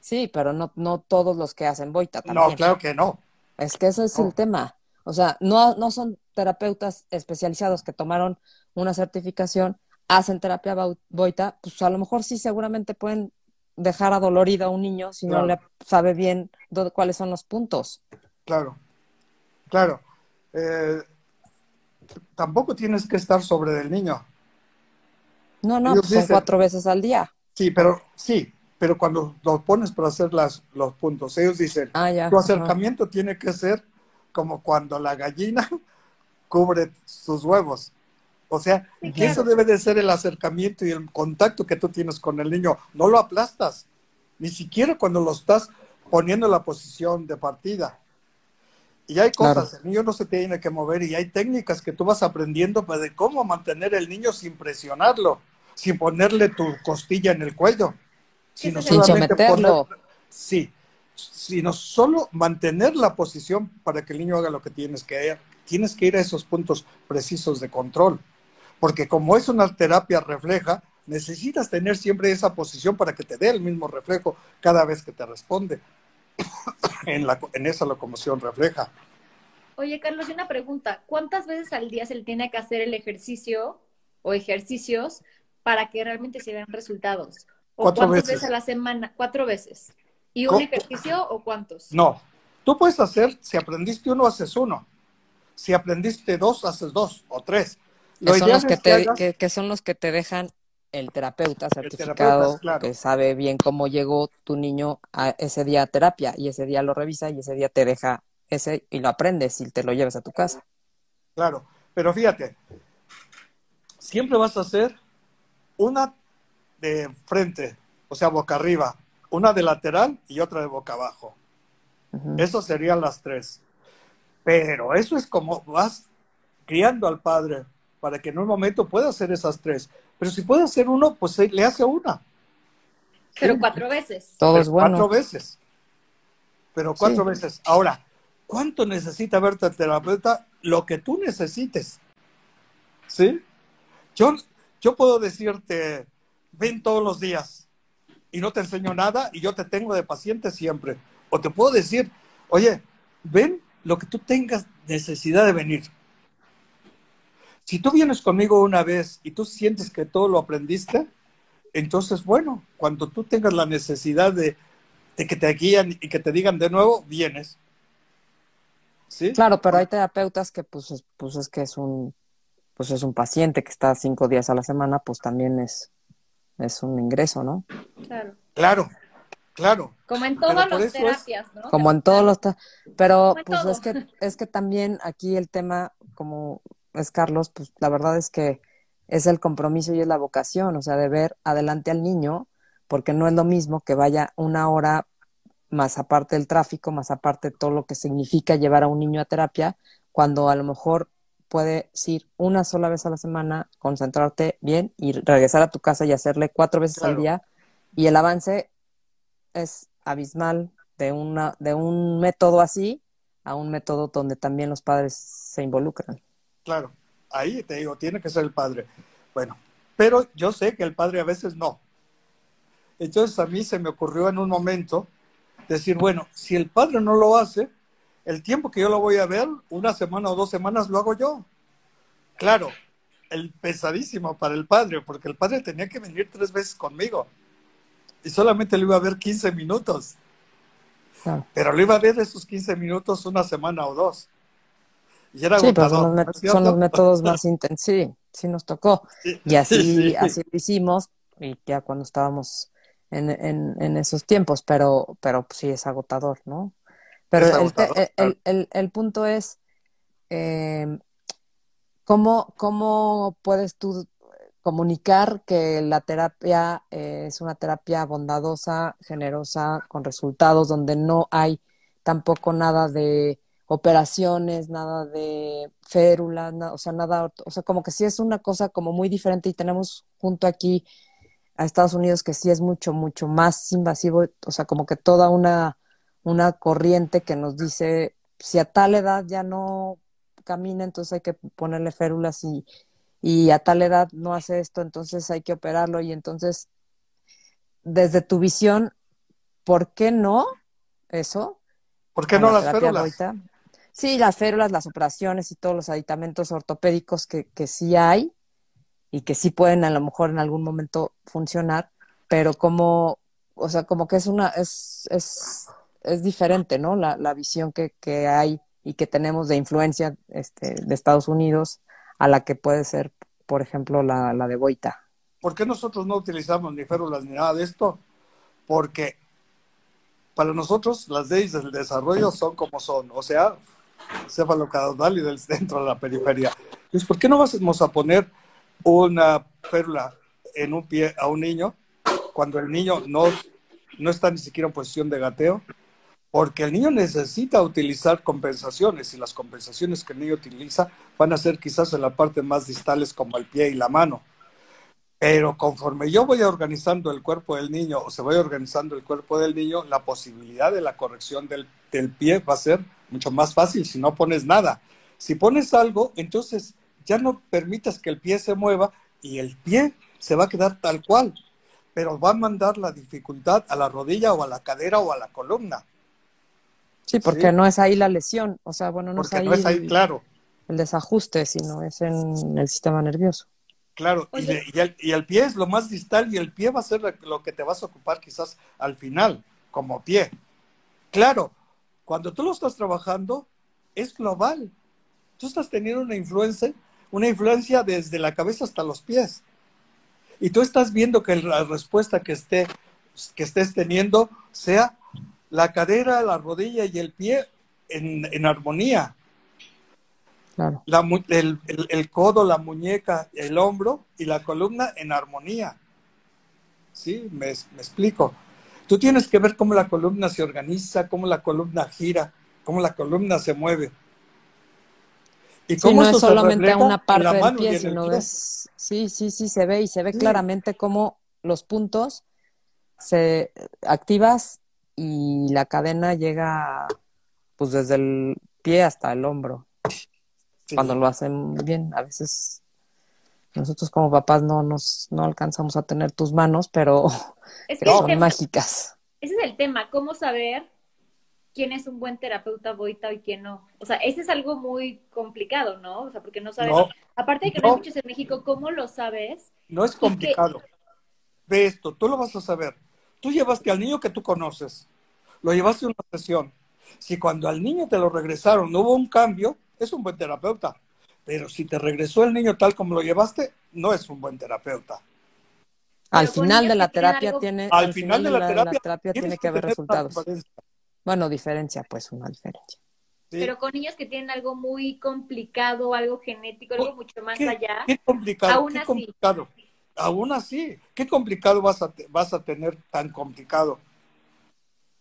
Speaker 1: sí, pero no, no todos los que hacen boita
Speaker 3: No,
Speaker 1: también.
Speaker 3: claro que no.
Speaker 1: Es que ese es
Speaker 3: No.
Speaker 1: el tema. O sea, no, no son terapeutas especializados que tomaron una certificación, hacen terapia boita, pues a lo mejor sí seguramente pueden dejar adolorido a un niño si no le sabe bien dónde- cuáles son los puntos.
Speaker 3: Claro, claro. Eh, tampoco tienes que estar sobre del niño.
Speaker 1: No, no,
Speaker 3: Ellos
Speaker 1: pues son
Speaker 3: dicen-
Speaker 1: cuatro veces al día.
Speaker 3: Sí, pero sí, pero cuando lo pones para hacer las, los puntos, ellos dicen,
Speaker 1: Ah, ya.
Speaker 3: tu
Speaker 1: ajá.
Speaker 3: acercamiento tiene que ser como cuando la gallina cubre sus huevos. O sea,
Speaker 2: Sí,
Speaker 3: que eso debe de ser el acercamiento y el contacto que tú tienes con el niño. No lo aplastas, ni siquiera cuando lo estás poniendo en la posición de partida. Y hay
Speaker 1: Claro.
Speaker 3: cosas, el niño no se tiene que mover y hay técnicas que tú vas aprendiendo pues, de cómo mantener el niño sin presionarlo, sin ponerle tu costilla en el cuello, sino
Speaker 2: Sin
Speaker 3: solamente
Speaker 1: someterlo.
Speaker 3: poner- sí, sino solo mantener la posición para que el niño haga lo que tienes que hacer. Tienes que ir a esos puntos precisos de control, porque como es una terapia refleja, necesitas tener siempre esa posición para que te dé el mismo reflejo cada vez que te responde en, la, en esa locomoción refleja.
Speaker 2: Oye, Carlos, y una pregunta. ¿Cuántas veces al día se le tiene que hacer el ejercicio o ejercicios para que realmente se vean resultados? ¿O
Speaker 3: Cuatro
Speaker 2: cuántas
Speaker 3: veces.
Speaker 2: veces a la semana? Cuatro veces. ¿Y
Speaker 3: Co-
Speaker 2: un ejercicio o cuántos?
Speaker 3: No, tú puedes hacer, si aprendiste uno, haces uno. Si aprendiste dos, haces dos o tres. Lo
Speaker 1: Que son,
Speaker 3: ideal
Speaker 1: los que,
Speaker 3: es que
Speaker 1: te,
Speaker 3: hagas-
Speaker 1: que, que son los que te dejan el terapeuta
Speaker 3: terapeuta,
Speaker 1: certificado
Speaker 3: claro.
Speaker 1: que sabe bien cómo llegó tu niño a ese día a terapia y ese día lo revisa y ese día te deja ese y lo aprendes y te lo llevas a tu casa.
Speaker 3: Claro, pero fíjate, siempre vas a hacer una de frente, o sea, boca arriba, una de lateral y otra de boca abajo. Esas serían las tres. Pero eso es como vas criando al padre para que en un momento pueda hacer esas tres. Pero si puede hacer uno, pues eh, le hace una.
Speaker 2: Pero
Speaker 3: Sí.
Speaker 2: cuatro veces.
Speaker 1: Todo
Speaker 3: Pero
Speaker 1: es bueno.
Speaker 3: Cuatro veces. Pero cuatro
Speaker 1: Sí.
Speaker 3: veces. Ahora, ¿cuánto necesita verte el terapeuta? Lo que tú necesites. ¿Sí? Yo, yo puedo decirte, ven todos los días y no te enseño nada y yo te tengo de paciente siempre. O te puedo decir, oye, ven lo que tú tengas necesidad de venir. Si tú vienes conmigo una vez y tú sientes que todo lo aprendiste, entonces, bueno, cuando tú tengas la necesidad de, de que te guían y que te digan de nuevo, vienes. ¿Sí?
Speaker 1: Claro, pero hay terapeutas que pues, es- pues es que es un pues es un paciente que está cinco días a la semana, pues también es, es un ingreso, ¿no?
Speaker 2: Claro.
Speaker 3: Claro, claro.
Speaker 2: Como en todas las
Speaker 3: es-
Speaker 2: terapias, ¿no?
Speaker 1: Como en todos los... Pero pues
Speaker 2: todo.
Speaker 1: es que, es que también aquí el tema, como es Carlos, pues la verdad es que es el compromiso y es la vocación, o sea, de ver adelante al niño, porque no es lo mismo que vaya una hora más aparte del tráfico, más aparte de todo lo que significa llevar a un niño a terapia, cuando a lo mejor puedes ir una sola vez a la semana, concentrarte bien y regresar a tu casa y hacerle cuatro veces al día. Y el avance es abismal de, una, de un método así a un método donde también los padres se involucran.
Speaker 3: Claro, ahí te digo, tiene que ser el padre. Bueno, pero yo sé que el padre a veces no. Entonces a mí se me ocurrió en un momento decir, bueno, si el padre no lo hace, el tiempo que yo lo voy a ver, una semana o dos semanas, lo hago yo. Claro, el pesadísimo para el padre, porque el padre tenía que venir tres veces conmigo y solamente lo iba a ver 15 minutos, pero lo iba a ver esos 15 minutos una semana o dos. Y era
Speaker 1: Sí, pero son los, métodos más intensos. Sí, sí nos tocó. Y así,
Speaker 3: Sí.
Speaker 1: así lo hicimos, y ya cuando estábamos en, en, en esos tiempos, pero, pero pues, sí es agotador, ¿no? Pero el,
Speaker 3: agotador,
Speaker 1: el, el, el- el punto es, eh, ¿cómo, ¿cómo puedes tú comunicar que la terapia eh, es una terapia bondadosa, generosa, con resultados, donde no hay tampoco nada de operaciones, nada de férulas, na- o sea, nada, o sea, como que sí es una cosa como muy diferente y tenemos junto aquí a Estados Unidos que sí es mucho, mucho más invasivo, o sea, como que toda una, una corriente que nos dice, si a tal edad ya no camina, entonces hay que ponerle férulas y, y a tal edad no hace esto, entonces hay que operarlo y entonces, desde tu visión, ¿por qué no eso?
Speaker 3: ¿Por qué no
Speaker 1: la
Speaker 3: las férulas?
Speaker 1: Boita? Sí, las férulas, las operaciones y todos los aditamentos ortopédicos que, que sí hay y que sí pueden a lo mejor en algún momento funcionar, pero como, o sea, como que es una, es, es, es diferente, ¿no? La, la visión que, que hay y que tenemos de influencia este, de Estados Unidos a la que puede ser, por ejemplo, la, la de Boita.
Speaker 3: ¿Por qué nosotros no utilizamos ni férulas ni nada de esto? Porque para nosotros las leyes del desarrollo son como son, o sea, cefalocaudal y del centro a la periferia. Entonces, ¿por qué no vamos a poner una férula en un pie a un niño cuando el niño no, no está ni siquiera en posición de gateo? Porque el niño necesita utilizar compensaciones y las compensaciones que el niño utiliza van a ser quizás en la parte más distales como el pie y la mano. Pero conforme yo voy organizando el cuerpo del niño o se vaya organizando el cuerpo del niño, la posibilidad de la corrección del, del pie va a ser mucho más fácil si no pones nada. Si pones algo, entonces ya no permitas que el pie se mueva y el pie se va a quedar tal cual, pero va a mandar la dificultad a la rodilla o a la cadera o a la columna.
Speaker 1: Sí, porque no es ahí la lesión, o sea, bueno, no es ahí,
Speaker 3: no es ahí claro.
Speaker 1: el desajuste, sino es en el sistema nervioso.
Speaker 3: Claro, y, el, y, el, pie es lo más distal y el pie va a ser lo que te vas a ocupar quizás al final, como pie. Claro, cuando tú lo estás trabajando, es global. Tú estás teniendo una influencia, una influencia desde la cabeza hasta los pies. Y tú estás viendo que la respuesta que, esté, que estés teniendo sea la cadera, la rodilla y el pie en, en armonía.
Speaker 1: Claro.
Speaker 3: La, el, el, el, codo, la muñeca, el hombro y la columna en armonía. ¿Sí? Me, me explico. Tú tienes que ver cómo la columna se organiza, cómo la columna gira, cómo la columna se mueve.
Speaker 1: Y cómo sí, no es solamente una parte del pie, sino es... Sí, sí, sí, se ve y se ve sí. claramente cómo los puntos se activas y la cadena llega pues desde el pie hasta el hombro. Sí. Cuando lo hacen bien, a veces nosotros como papás no nos no alcanzamos a tener tus manos, pero,
Speaker 2: es
Speaker 1: pero
Speaker 2: que
Speaker 1: son
Speaker 2: tema,
Speaker 1: mágicas.
Speaker 2: Ese es el tema, cómo saber quién es un buen terapeuta boita y quién no. O sea, ese es algo muy complicado, ¿no? O sea, porque no sabes. No, Aparte de que no, no, hay muchos en México, ¿cómo lo sabes?
Speaker 3: No es complicado. Que... Ve esto, tú lo vas a saber. Tú llevaste al niño que tú conoces, lo llevaste a una sesión. Si cuando al niño te lo regresaron no hubo un cambio, es un buen terapeuta. Pero si te regresó el niño tal como lo llevaste, no es un buen terapeuta.
Speaker 1: Al final de la terapia tiene
Speaker 3: al, al final, de la, terapia,
Speaker 1: la terapia tiene que haber resultados. Bueno, diferencia, pues una diferencia.
Speaker 2: Sí. Pero con niños que tienen algo muy complicado, algo genético, algo mucho más
Speaker 3: ¿Qué,
Speaker 2: allá.
Speaker 3: Qué complicado,
Speaker 2: aún
Speaker 3: qué
Speaker 2: así.
Speaker 3: complicado. Aún así, ¿qué complicado vas a, vas a tener tan complicado?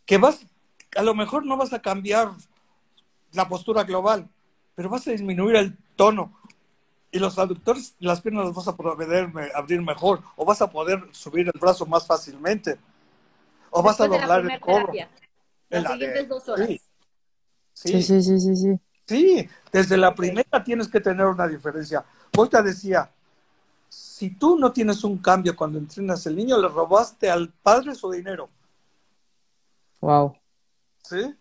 Speaker 3: Que vas, a lo mejor no vas a cambiar la postura global, pero vas a disminuir el tono y los aductores, las piernas las vas a poder abrir mejor, o vas a poder subir el brazo más fácilmente, o
Speaker 2: Después
Speaker 3: vas a doblar el codo.
Speaker 2: Las siguientes de... dos horas.
Speaker 3: Sí.
Speaker 1: Sí. sí, sí, sí, sí.
Speaker 3: Sí, desde la primera tienes que tener una diferencia. Te decía, si tú no tienes un cambio cuando entrenas el niño, le robaste al padre su dinero.
Speaker 1: Wow.
Speaker 3: ¿Sí?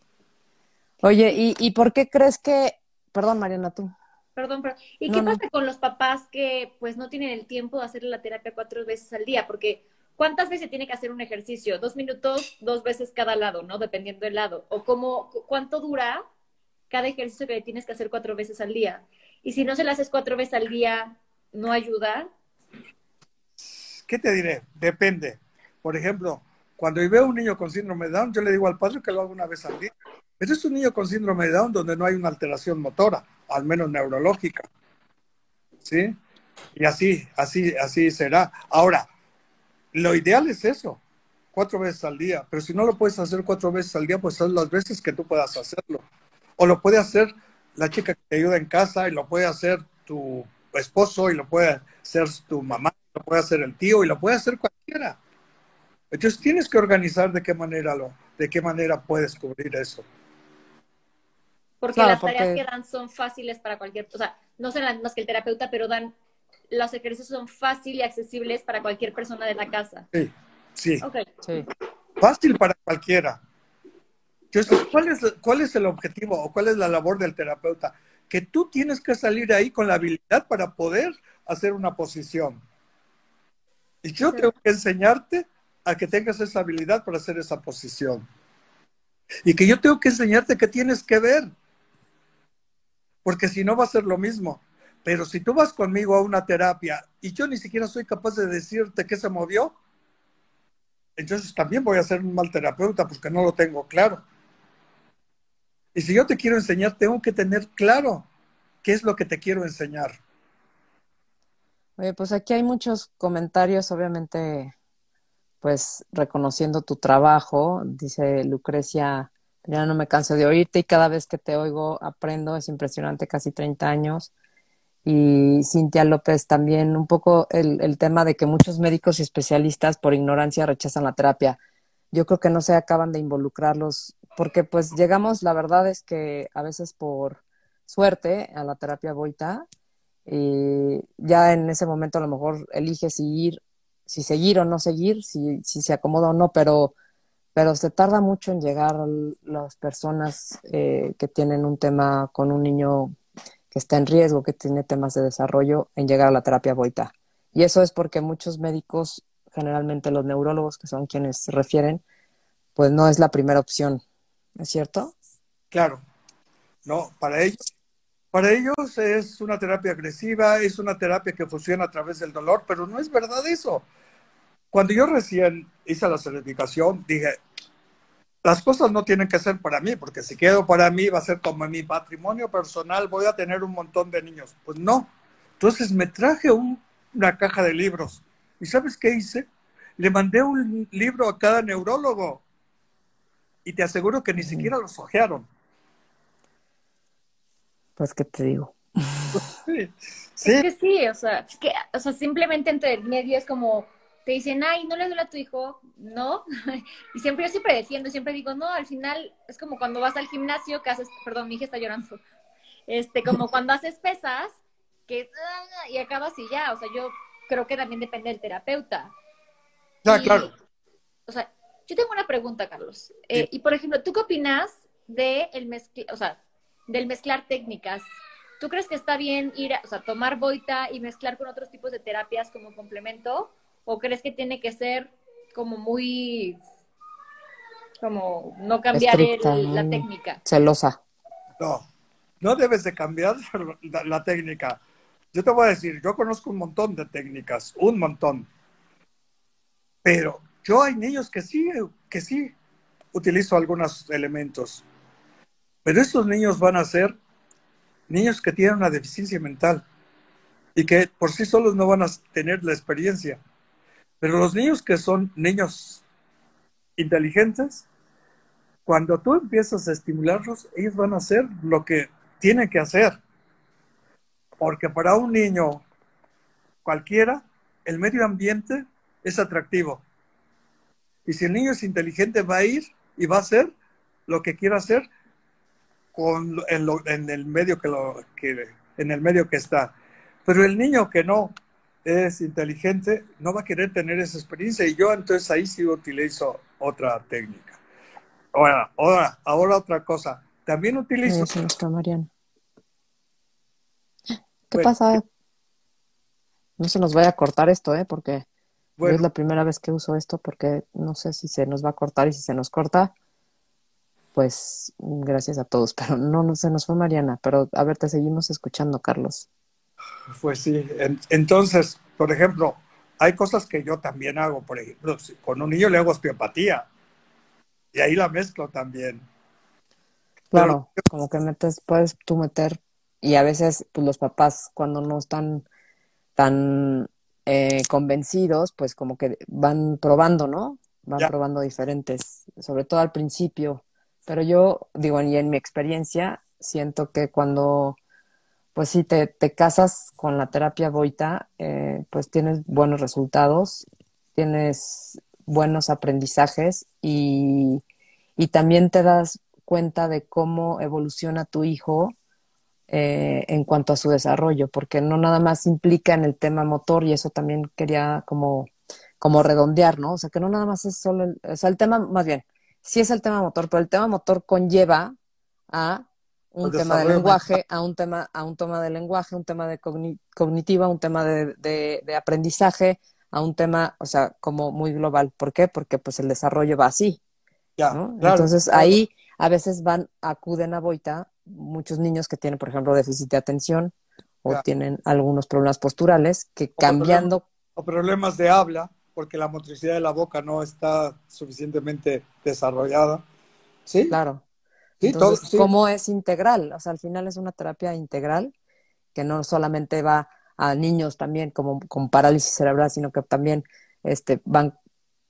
Speaker 1: Oye, ¿y, ¿y por qué crees que... Perdón, Mariana, tú.
Speaker 2: Perdón, pero ¿y
Speaker 1: No,
Speaker 2: qué
Speaker 1: no.
Speaker 2: pasa con los papás que pues no tienen el tiempo de hacer la terapia cuatro veces al día? Porque ¿cuántas veces tiene que hacer un ejercicio? Dos minutos, dos veces cada lado, ¿no? Dependiendo del lado. O cómo, cuánto dura cada ejercicio que tienes que hacer cuatro veces al día. Y si no se lo haces cuatro veces al día, ¿no ayuda?
Speaker 3: ¿Qué te diré? Depende. Por ejemplo, cuando yo veo a un niño con síndrome de Down, yo le digo al padre que lo haga una vez al día. Pero es un niño con síndrome de Down donde no hay una alteración motora, al menos neurológica. ¿Sí? Y así, así, así será. Ahora, lo ideal es eso, cuatro veces al día. Pero si no lo puedes hacer cuatro veces al día, pues son las veces que tú puedas hacerlo. O lo puede hacer la chica que te ayuda en casa, y lo puede hacer tu esposo, y lo puede hacer tu mamá, lo puede hacer el tío, y lo puede hacer cualquiera. Entonces tienes que organizar de qué manera lo, de qué manera puedes cubrir eso.
Speaker 2: Porque
Speaker 1: Claro,
Speaker 2: las tareas
Speaker 1: porque-
Speaker 2: que dan son fáciles para cualquier, o sea, no son las mismas que el terapeuta, pero dan, los ejercicios son fáciles y accesibles para cualquier persona de la casa.
Speaker 3: Sí, sí.
Speaker 2: Ok.
Speaker 1: Sí.
Speaker 3: Fácil para cualquiera. Entonces, ¿cuál es, ¿cuál es el objetivo o cuál es la labor del terapeuta? Que tú tienes que salir ahí con la habilidad para poder hacer una posición. Y yo
Speaker 2: Sí.
Speaker 3: tengo que enseñarte a que tengas esa habilidad para hacer esa posición. Y que yo tengo que enseñarte que tienes que ver. Porque si no va a ser lo mismo. Pero si tú vas conmigo a una terapia y yo ni siquiera soy capaz de decirte qué se movió, entonces también voy a ser un mal terapeuta porque no lo tengo claro. Y si yo te quiero enseñar, tengo que tener claro qué es lo que te quiero enseñar.
Speaker 1: Oye, pues aquí hay muchos comentarios, obviamente, pues reconociendo tu trabajo. Dice Lucrecia, ya no me canso de oírte y cada vez que te oigo aprendo, es impresionante, casi 30 años. Y Cintia López también, un poco el, el tema de que muchos médicos y especialistas por ignorancia rechazan la terapia. Yo creo que no se acaban de involucrarlos porque pues llegamos, la verdad es que a veces por suerte a la terapia Boita y ya en ese momento a lo mejor elige si ir, si seguir o no seguir, si, si se acomoda o no, pero, pero se tarda mucho en llegar las personas eh, que tienen un tema con un niño que está en riesgo, que tiene temas de desarrollo, en llegar a la terapia Boita. Y eso es porque muchos médicos, generalmente los neurólogos, que son quienes se refieren, pues no es la primera opción ¿es cierto?
Speaker 3: Claro. No, para ellos, para ellos es una terapia agresiva, es una terapia que funciona a través del dolor, pero no es verdad eso. Cuando yo recién hice la certificación, dije, las cosas no tienen que ser para mí, porque si quedo para mí va a ser como mi patrimonio personal, voy a tener un montón de niños. Pues no. Entonces me traje una caja de libros. ¿Y sabes qué hice? Le mandé un libro a cada neurólogo y te aseguro que ni siquiera los ojearon.
Speaker 1: Pues, ¿qué te digo?
Speaker 2: sí. Es que sí, o sea, es que, o sea, simplemente entre el medio es como, te dicen, ay, no le duele a tu hijo, ¿no? y siempre, yo siempre defiendo, siempre digo, no, al final es como cuando vas al gimnasio que haces, perdón, mi hija está llorando, este, como cuando haces pesas, que, y acabas y ya, o sea, yo creo que también depende del terapeuta.
Speaker 3: Ya, claro.
Speaker 2: O sea, yo tengo una pregunta, Carlos. Eh, y por ejemplo, ¿tú qué opinas de el o sea, del mezclar técnicas? ¿Tú crees que está bien ir, a, o sea, tomar boita y mezclar con otros tipos de terapias como complemento? ¿O crees que tiene que ser como muy, como no cambiar la técnica?
Speaker 1: Celosa.
Speaker 3: No, no debes de cambiar la técnica. Yo te voy a decir, yo conozco un montón de técnicas, un montón. Pero yo hay niños que sí, que sí utilizo algunos elementos, pero estos niños van a ser niños que tienen una deficiencia mental y que por sí solos no van a tener la experiencia. Pero los niños que son niños inteligentes, cuando tú empiezas a estimularlos, ellos van a hacer lo que tienen que hacer. Porque para un niño cualquiera, el medio ambiente es atractivo. Y si el niño es inteligente, va a ir y va a hacer lo que quiera hacer en el medio que está. Pero el niño que no es inteligente no va a querer tener esa experiencia y yo entonces ahí sí utilizo otra técnica. Ahora, ahora, ahora otra cosa. También utilizo...
Speaker 1: Mariana. ¿Qué pasa? No se nos vaya a cortar esto, ¿eh? Porque es la primera vez que uso esto porque no sé si se nos va a cortar y si se nos corta, pues gracias a todos. Pero no, no se nos fue Mariana. Pero a ver, te seguimos escuchando, Carlos.
Speaker 3: Pues sí. entonces, por ejemplo, hay cosas que yo también hago. Por ejemplo, con un niño le hago osteopatía. Y ahí la mezclo también.
Speaker 1: Claro, como que metes, puedes tú meter, y a veces pues los papás cuando no están tan eh, convencidos, pues como que van probando, ¿no? Van probando diferentes, sobre todo al principio. Pero yo digo, y en mi experiencia, siento que cuando, pues sí, te, te casas con la terapia Boita, eh, pues tienes buenos resultados, tienes buenos aprendizajes y, y también te das cuenta de cómo evoluciona tu hijo eh, en cuanto a su desarrollo, porque no nada más implica en el tema motor y eso también quería como, como redondear, ¿no? O sea, que no nada más es solo, el, o sea, el tema, más bien, sí es el tema motor, pero el tema motor conlleva a un tema de lenguaje, a un tema, a un tema de lenguaje, un tema de cognitiva, un tema de, de, aprendizaje, a un tema, o sea, como muy global. ¿Por qué? Porque pues el desarrollo va así. Ya, Entonces ahí a veces van, acuden a Boita muchos niños que tienen, por ejemplo, déficit de atención o tienen algunos problemas posturales que cambiando...
Speaker 3: o problemas de habla, porque la motricidad de la boca no está suficientemente desarrollada. ¿Sí?
Speaker 1: Claro. Entonces, ¿cómo es integral? O sea, al final es una terapia integral que no solamente va a niños también como con parálisis cerebral, sino que también este, van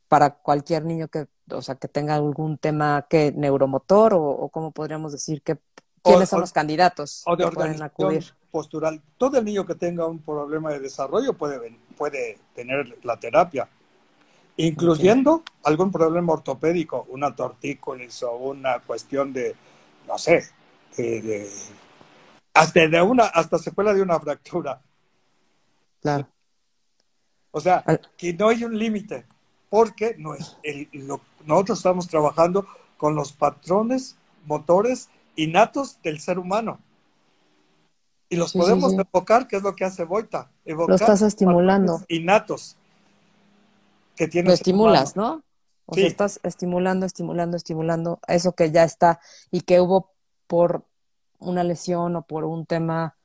Speaker 1: para cualquier niño que, o sea, que tenga algún tema que neuromotor o, cómo podríamos decir que quiénes son los candidatos
Speaker 3: o de que postural. Todo el niño que tenga un problema de desarrollo puede, puede tener la terapia, incluyendo algún problema ortopédico, una tortícolis o una cuestión de, no sé, de, hasta de una, hasta secuela de una fractura.
Speaker 1: Claro.
Speaker 3: O sea, que no hay un límite, porque no es el, nosotros estamos trabajando con los patrones motores innatos del ser humano. Y los podemos evocar, que es lo que hace Boita.
Speaker 1: Evocar lo estás estimulando.
Speaker 3: Innatos. Que tiene
Speaker 1: lo estimulas, ¿no? O sea, estás estimulando, estimulando, estimulando eso que ya está y que hubo por una lesión o por un tema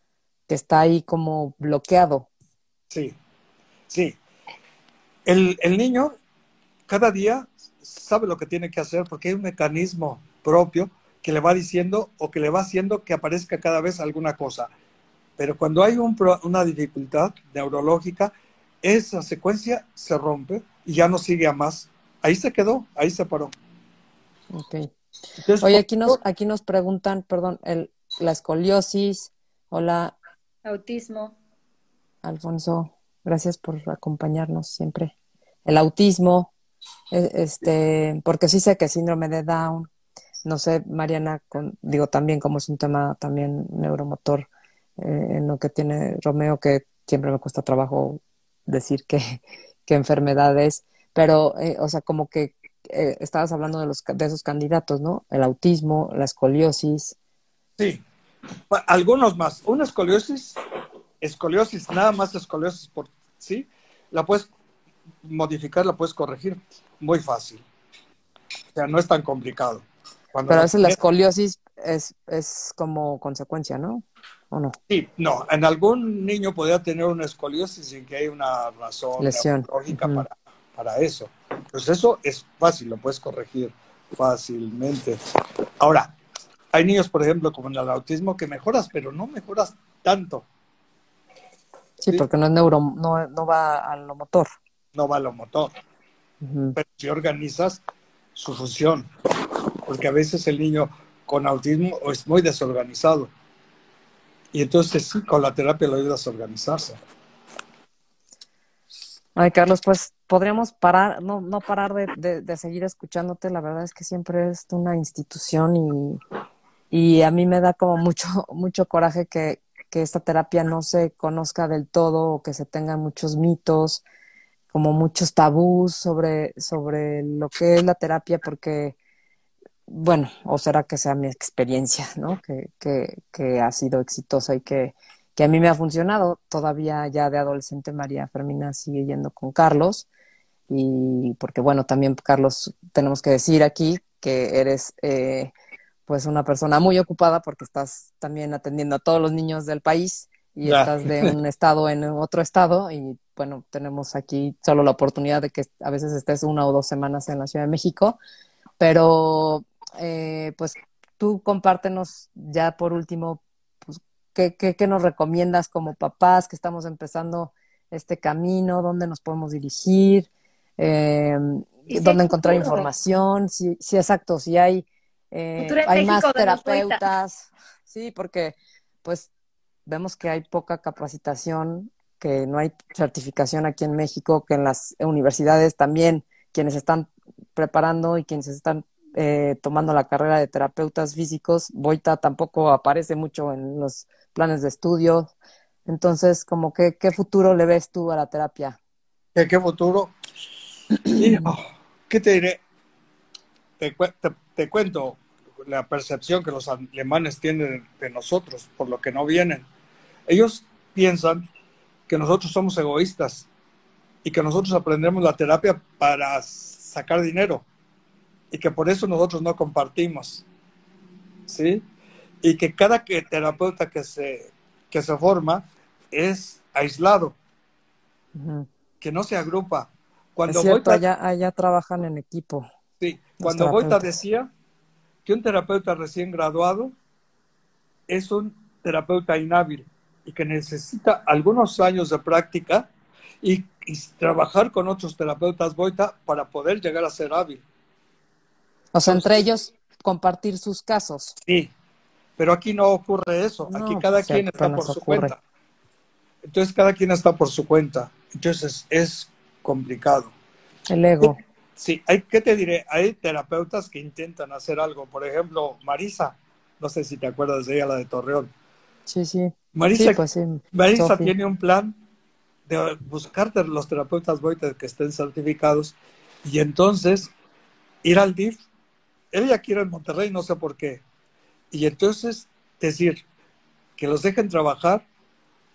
Speaker 1: que está ahí como bloqueado.
Speaker 3: Sí, sí. El, el niño cada día sabe lo que tiene que hacer porque hay un mecanismo propio que le va diciendo o que le va haciendo que aparezca cada vez alguna cosa. Pero cuando hay un, una dificultad neurológica, esa secuencia se rompe y ya no sigue a más. Ahí se quedó, ahí se paró.
Speaker 1: Ok. Oye, aquí nos, aquí nos preguntan, perdón, el, la escoliosis, hola.
Speaker 2: Autismo.
Speaker 1: Alfonso, gracias por acompañarnos siempre. El autismo, e, este, porque sí sé que síndrome de Down, no sé, Mariana, digo también como es un tema también neuromotor eh, en lo que tiene Romeo, que siempre me cuesta trabajo decir qué, qué enfermedad es, pero, eh, o sea, como que eh, estabas hablando de, los, de esos candidatos, ¿no? El autismo, la escoliosis.
Speaker 3: Sí, algunos más. Una escoliosis, escoliosis, nada más escoliosis por sí, la puedes modificar, la puedes corregir muy fácil. O sea, no es tan complicado.
Speaker 1: Pero a veces la escoliosis es, es como consecuencia, ¿no? ¿O no?
Speaker 3: Sí, no. En algún niño podría tener una escoliosis sin que haya una razón lógica para, para eso. Pues eso es fácil, lo puedes corregir fácilmente. Ahora, hay niños, por ejemplo, como en el autismo, que mejoras, pero no mejoras tanto.
Speaker 1: Sí, porque no es neuro, no, no va a lo motor.
Speaker 3: No va a lo motor. Pero si organizas su función, porque a veces el niño con autismo es muy desorganizado. Y entonces sí, con la terapia lo ayudas a organizarse.
Speaker 1: Ay, Carlos, pues podríamos parar, no, no parar de, de, seguir escuchándote. La verdad es que siempre es una institución y, y a mí me da como mucho, mucho coraje que, que esta terapia no se conozca del todo o que se tengan muchos mitos, como muchos tabús sobre, sobre lo que es la terapia, porque bueno, o será que sea mi experiencia, ¿no? Que, que, que ha sido exitosa y que, que, a mí me ha funcionado. Todavía ya de adolescente María Fermina sigue yendo con Carlos y porque bueno, también Carlos, tenemos que decir aquí que eres eh, pues una persona muy ocupada porque estás también atendiendo a todos los niños del país y estás de un estado en otro estado y bueno, tenemos aquí solo la oportunidad de que a veces estés una o dos semanas en la Ciudad de México, pero eh, pues tú compártenos ya por último, pues, ¿qué, qué, nos recomiendas como papás que estamos empezando este camino? ¿Dónde nos podemos dirigir? Eh, ¿Dónde encontrar información? Sí, sí, exacto, si hay, eh, hay más terapeutas, sí, porque pues vemos que hay poca capacitación, que no hay certificación aquí en México, que en las universidades también quienes están preparando y quienes están eh, tomando la carrera de terapeutas físicos. Boita tampoco aparece mucho en los planes de estudio. Entonces, como que, ¿qué futuro le ves tú a la terapia?
Speaker 3: ¿Qué, futuro? ¿Qué te diré? Te, cuento la percepción que los alemanes tienen de nosotros por lo que no vienen. Ellos piensan que nosotros somos egoístas y que nosotros aprendemos la terapia para sacar dinero y que por eso nosotros no compartimos. ¿Sí? Y que cada terapeuta que se, que se forma es aislado,
Speaker 1: Ujú.
Speaker 3: que no se agrupa. Cuando
Speaker 1: es cierto,
Speaker 3: Boita-
Speaker 1: allá, allá trabajan en equipo.
Speaker 3: Sí, cuando Boita decía que un terapeuta recién graduado es un terapeuta inhábil y que necesita algunos años de práctica y, y trabajar con otros terapeutas Boita para poder llegar a ser hábil.
Speaker 1: O sea, entre ellos compartir sus casos.
Speaker 3: Sí, pero aquí no ocurre eso.
Speaker 1: No,
Speaker 3: aquí cada quien está por su
Speaker 1: ocurre.
Speaker 3: cuenta. Entonces cada quien está por su cuenta. Entonces es complicado.
Speaker 1: El ego.
Speaker 3: Sí, hay, ¿qué te diré? Hay terapeutas que intentan hacer algo. Por ejemplo, Marisa, no sé si te acuerdas de ella, la de Torreón.
Speaker 1: Sí, sí.
Speaker 3: Marisa,
Speaker 1: Sí, pues sí.
Speaker 3: Marisa tiene un plan de buscar los terapeutas Boita que estén certificados y entonces ir al DIF. Ella quiere en Monterrey, no sé por qué. Y entonces decir que los dejen trabajar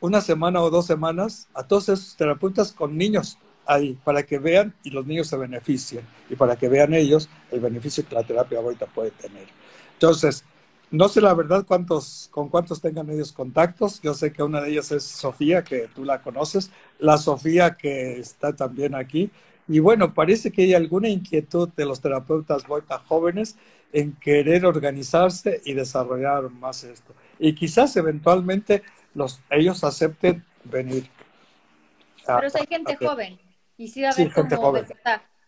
Speaker 3: una semana o dos semanas a todos esos terapeutas con niños ahí para que vean y los niños se beneficien y para que vean ellos el beneficio que la terapia Boita puede tener. Entonces, no sé la verdad cuántos, con cuántos tengan ellos contactos. Yo sé que una de ellas es Sofía, que tú la conoces, la Sofía que está también aquí. Y bueno, parece que hay alguna inquietud de los terapeutas Boita jóvenes en querer organizarse y desarrollar más esto. Y quizás eventualmente los, ellos acepten venir. a-
Speaker 2: Pero si hay gente
Speaker 3: a
Speaker 2: joven y sí va a
Speaker 3: Sí,
Speaker 2: haber
Speaker 3: gente
Speaker 2: como
Speaker 3: joven.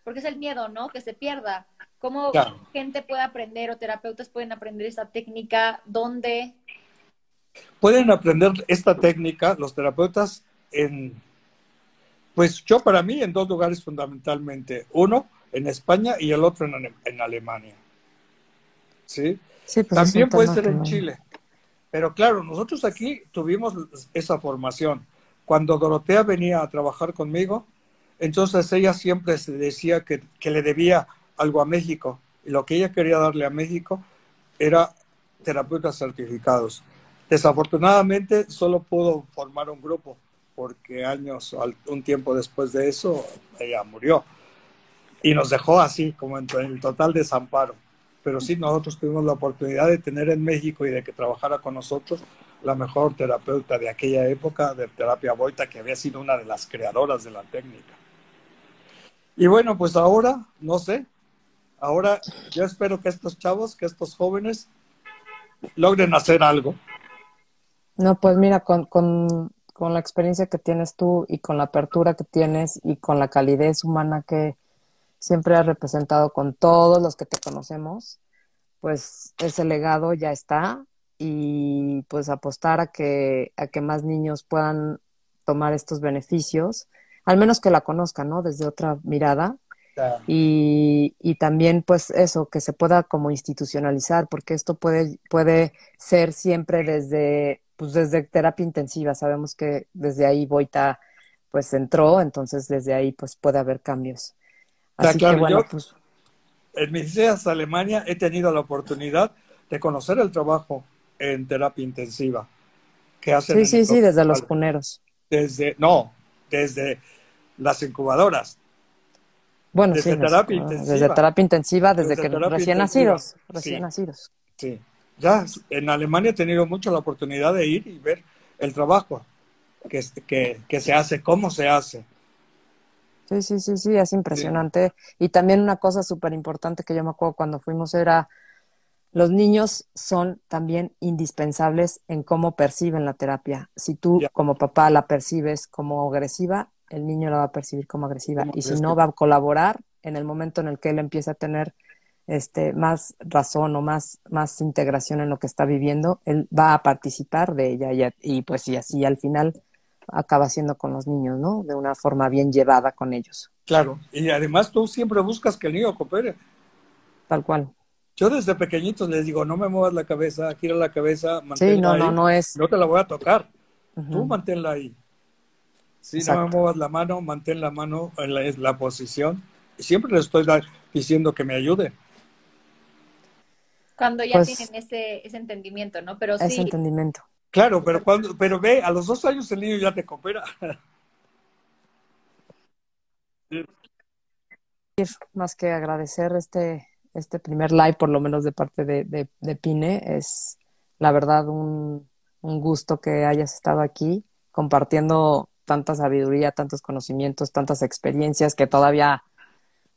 Speaker 2: porque es el miedo, ¿no? Que se pierda. ¿Cómo
Speaker 3: Claro.
Speaker 2: gente puede aprender o terapeutas pueden aprender esta técnica? ¿Dónde?
Speaker 3: pueden aprender esta técnica los terapeutas en, pues yo para mí en dos lugares fundamentalmente, uno en España y el otro en, en Alemania. ¿Sí?
Speaker 1: Sí, pues es
Speaker 3: También puede ser en Chile. Pero claro, nosotros aquí tuvimos esa formación. Cuando Dorotea venía a trabajar conmigo, entonces ella siempre se decía que, que le debía algo a México. Y lo que ella quería darle a México era terapeutas certificados. Desafortunadamente solo pudo formar un grupo, porque años, un tiempo después de eso, ella murió. Y nos dejó así, como en, en total desamparo. Pero sí, nosotros tuvimos la oportunidad de tener en México y de que trabajara con nosotros la mejor terapeuta de aquella época de terapia Boita, que había sido una de las creadoras de la técnica. Y bueno, pues ahora, no sé, ahora yo espero que estos chavos, que estos jóvenes logren hacer algo.
Speaker 1: No, pues mira, con, con, con la experiencia que tienes tú y con la apertura que tienes y con la calidez humana que siempre has representado con todos los que te conocemos, pues ese legado ya está y pues apostar a que, a que más niños puedan tomar estos beneficios, al menos que la conozcan, ¿no? Desde otra mirada y, y también pues eso, que se pueda como institucionalizar, porque esto puede, puede ser siempre desde, pues desde terapia intensiva. Sabemos que desde ahí Boita pues entró, entonces desde ahí pues puede haber cambios. Así
Speaker 3: claro,
Speaker 1: que bueno,
Speaker 3: yo-
Speaker 1: pues
Speaker 3: En mis días a Alemania he tenido la oportunidad de conocer el trabajo en terapia intensiva que hacen
Speaker 1: sí, sí, sí, desde los puneros.
Speaker 3: desde no desde las incubadoras
Speaker 1: Bueno,
Speaker 3: Desde
Speaker 1: sí,
Speaker 3: terapia intensiva.
Speaker 1: desde terapia intensiva, desde,
Speaker 3: Desde
Speaker 1: que recién
Speaker 3: intensiva.
Speaker 1: nacidos, recién
Speaker 3: Sí.
Speaker 1: nacidos.
Speaker 3: sí ya en Alemania he tenido mucho la oportunidad de ir y ver el trabajo que, que, que se hace cómo se hace
Speaker 1: Sí, sí, sí, sí, es impresionante. Y también una cosa súper importante que yo me acuerdo cuando fuimos era, los niños son también indispensables en cómo perciben la terapia. Si tú como papá la percibes como agresiva, el niño la va a percibir como agresiva.
Speaker 3: Como
Speaker 1: Y si no, va a colaborar en el momento en el que él empieza a tener este, más razón o más, más integración en lo que está viviendo, él va a participar de ella y, pues y así al final acaba siendo con los niños, ¿no? De una forma bien llevada con ellos,
Speaker 3: claro y además tú siempre buscas que el niño coopere
Speaker 1: tal cual.
Speaker 3: yo desde pequeñitos les digo no me muevas la cabeza gira la cabeza
Speaker 1: Sí,
Speaker 3: manténla
Speaker 1: no,
Speaker 3: ahí,
Speaker 1: no, no es.
Speaker 3: no te la voy a tocar tú manténla ahí. Si no me muevas la mano, mantén la mano en la, en la posición. Siempre le estoy diciendo que me ayude.
Speaker 2: Cuando ya
Speaker 1: Pues-
Speaker 2: tienen ese, ese entendimiento, ¿no? Pero
Speaker 1: Ese
Speaker 2: sí,
Speaker 1: entendimiento.
Speaker 3: Claro, pero cuando, pero ve, a los dos años el niño ya te coopera.
Speaker 1: Más que agradecer este, este primer live, por lo menos de parte de, de, de Pine, es la verdad un, un gusto que hayas estado aquí compartiendo tanta sabiduría, tantos conocimientos, tantas experiencias que todavía,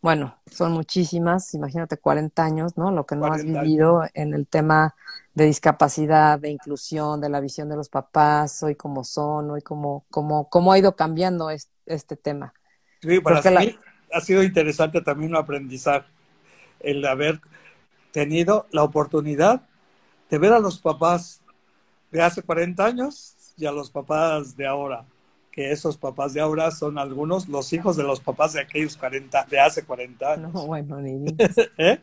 Speaker 1: bueno, son muchísimas, imagínate 40 años, ¿no? Lo que no has
Speaker 3: 40
Speaker 1: vivido en el tema de discapacidad, de inclusión, de la visión de los papás, hoy como son, hoy como, como, cómo ha ido cambiando es- este tema.
Speaker 3: Sí, para mí ha sido interesante también un aprendizaje, el haber tenido la oportunidad de ver a los papás de hace 40 años y a los papás de ahora, que esos papás de ahora son algunos los hijos de los papás de aquellos 40, de hace 40
Speaker 1: No,
Speaker 3: años.
Speaker 1: bueno, ni digas,
Speaker 3: ¿Eh?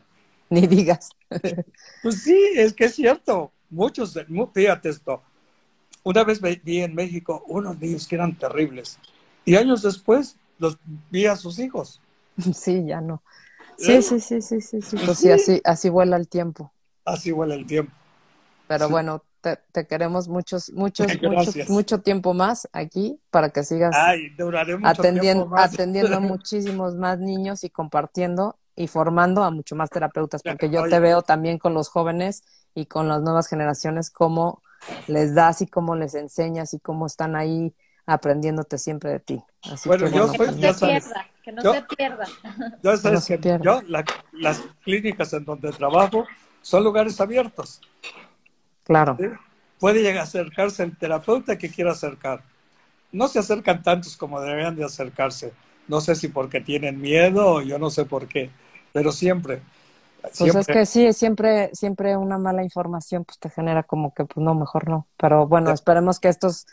Speaker 1: ni digas.
Speaker 3: Pues sí, es que es cierto. Muchos, fíjate esto. Una vez ve- vi en México unos niños que eran terribles y años después los vi a sus hijos.
Speaker 1: Sí, ya no.
Speaker 3: ¿Eh?
Speaker 1: Sí, sí, sí, sí, sí, sí. Pues
Speaker 3: Sí.
Speaker 1: sí, así, así vuela el tiempo.
Speaker 3: Así huele el tiempo.
Speaker 1: Pero
Speaker 3: Sí.
Speaker 1: bueno, te, te queremos muchos, muchos, mucho,
Speaker 3: Gracias.
Speaker 1: mucho tiempo más aquí para que sigas
Speaker 3: Ay,
Speaker 1: atendiendo,
Speaker 3: más.
Speaker 1: atendiendo a muchísimos más niños y compartiendo y formando a mucho más terapeutas, porque yo
Speaker 3: Oye.
Speaker 1: te veo también con los jóvenes y con las nuevas generaciones, cómo les das y cómo les enseñas y cómo están ahí aprendiéndote siempre de ti. Así
Speaker 3: Bueno,
Speaker 1: que
Speaker 3: yo
Speaker 1: bueno,
Speaker 2: Que
Speaker 3: soy-
Speaker 2: no
Speaker 3: ya
Speaker 2: se
Speaker 3: sabes.
Speaker 2: pierda, que no
Speaker 3: Yo-
Speaker 2: se pierda.
Speaker 3: Ya
Speaker 1: No
Speaker 3: sabes
Speaker 1: se
Speaker 3: que
Speaker 1: pierda.
Speaker 3: yo, la- las clínicas en donde trabajo son lugares abiertos.
Speaker 1: Claro.
Speaker 3: Puede llegar a acercarse el terapeuta que quiera acercar. No se acercan tantos como deberían de acercarse. No sé si porque tienen miedo o yo no sé por qué, pero siempre.
Speaker 1: Pues
Speaker 3: siempre
Speaker 1: es que sí, siempre, siempre una mala información pues te genera como que pues no, mejor no. Pero bueno, esperemos que estos,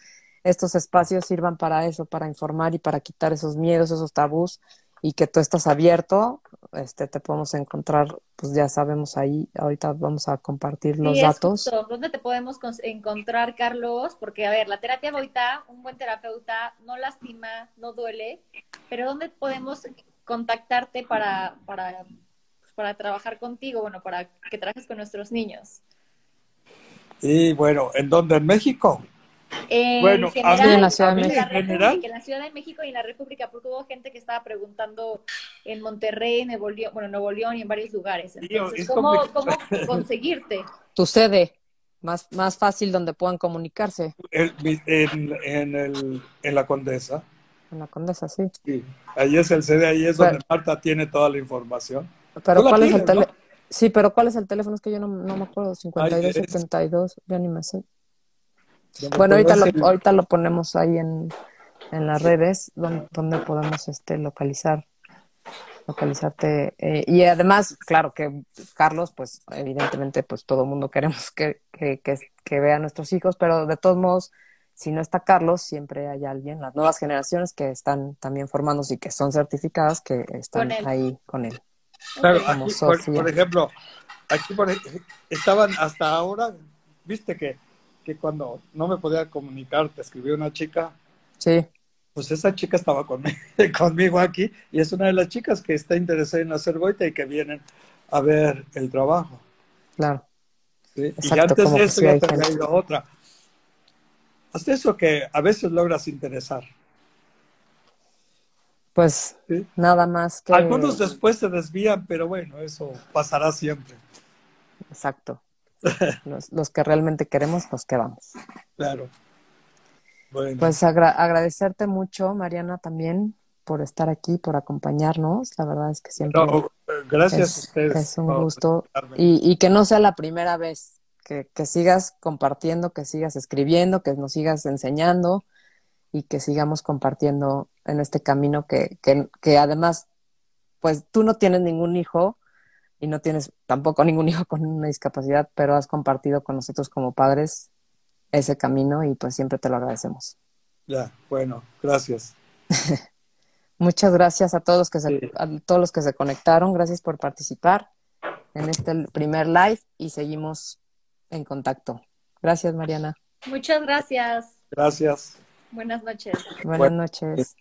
Speaker 1: estos espacios sirvan para eso, para informar y para quitar esos miedos, esos tabús y que tú estás abierto, este, te podemos encontrar, pues ya sabemos ahí, ahorita vamos a compartir los
Speaker 2: Sí, es
Speaker 1: datos.
Speaker 2: justo. ¿Dónde te podemos encontrar, Carlos? Porque, a ver, la terapia Boita, un buen terapeuta, no lastima, no duele, pero ¿dónde podemos contactarte para, para, pues, para trabajar contigo? Bueno, para que trabajes con nuestros niños.
Speaker 3: Y bueno, ¿en dónde? ¿En México?
Speaker 2: En
Speaker 3: Bueno, a
Speaker 2: general,
Speaker 1: mí- en la Ciudad de
Speaker 2: en
Speaker 3: México. En general.
Speaker 2: En la Ciudad de México y en la República, porque hubo gente que estaba preguntando en Monterrey, Nuevo León, bueno, Nuevo León y en varios lugares. Entonces,
Speaker 3: es
Speaker 2: ¿cómo. ¿cómo conseguirte?
Speaker 1: Tu sede, más, más fácil donde puedan comunicarse
Speaker 3: El- en, en, el, en la Condesa.
Speaker 1: en la Condesa, sí.
Speaker 3: Sí. Ahí es el CD, ahí es
Speaker 1: Pero-
Speaker 3: donde Marta tiene toda la información.
Speaker 1: Pero ¿cuál es el teléfono? Sí, pero ¿cuál es el teléfono? Es que yo no, no me acuerdo. 52,
Speaker 3: es-
Speaker 1: 72, ya ni me sé. Bueno, ahorita lo, ahorita lo ponemos ahí en, en las redes donde, donde podemos este, localizar, localizarte. eh, y además, claro que Carlos, pues evidentemente, pues todo el mundo queremos que, que, que, que vea a nuestros hijos, pero de todos modos, si no está Carlos, siempre hay alguien, las nuevas generaciones que están también formándose y que son certificadas, que están
Speaker 2: Con
Speaker 1: ahí con él.
Speaker 3: Claro,
Speaker 2: Ok.
Speaker 1: como
Speaker 3: aquí, por, por ejemplo, aquí por, estaban hasta ahora, viste que, que cuando no me podía comunicar, te escribió una chica,
Speaker 1: Sí,
Speaker 3: pues esa chica estaba conmigo, conmigo aquí y es una de las chicas que está interesada en hacer boita y que vienen a ver el trabajo.
Speaker 1: claro.
Speaker 3: ¿sí? Y
Speaker 1: Exacto,
Speaker 3: antes
Speaker 1: como
Speaker 3: de eso ya
Speaker 1: hay
Speaker 3: te había
Speaker 1: gente.
Speaker 3: ido otra. Hasta eso que a veces logras interesar.
Speaker 1: Pues
Speaker 3: ¿sí?
Speaker 1: nada más que...
Speaker 3: Algunos después se desvían, pero bueno, eso pasará siempre.
Speaker 1: Exacto. Los, los que realmente queremos, nos quedamos.
Speaker 3: Claro. Bueno,
Speaker 1: Pues agra- agradecerte mucho, Mariana, también por estar aquí, por acompañarnos. La verdad es que siempre
Speaker 3: no, gracias a
Speaker 1: es,
Speaker 3: ustedes.
Speaker 1: es un gusto y, y que no sea la primera vez, que, que sigas compartiendo, que sigas escribiendo, que nos sigas enseñando y que sigamos compartiendo en este camino que, que, que además, pues tú no tienes ningún hijo y no tienes tampoco ningún hijo con una discapacidad, pero has compartido con nosotros como padres ese camino y pues siempre te lo agradecemos.
Speaker 3: Ya, bueno, gracias.
Speaker 1: Muchas gracias a todos que se,
Speaker 3: Sí.
Speaker 1: a todos los que se conectaron, gracias por participar en este primer live y seguimos en contacto. Gracias, Mariana.
Speaker 2: Muchas gracias.
Speaker 3: Gracias.
Speaker 2: Buenas noches.
Speaker 1: Buenas
Speaker 3: Bueno,
Speaker 1: noches.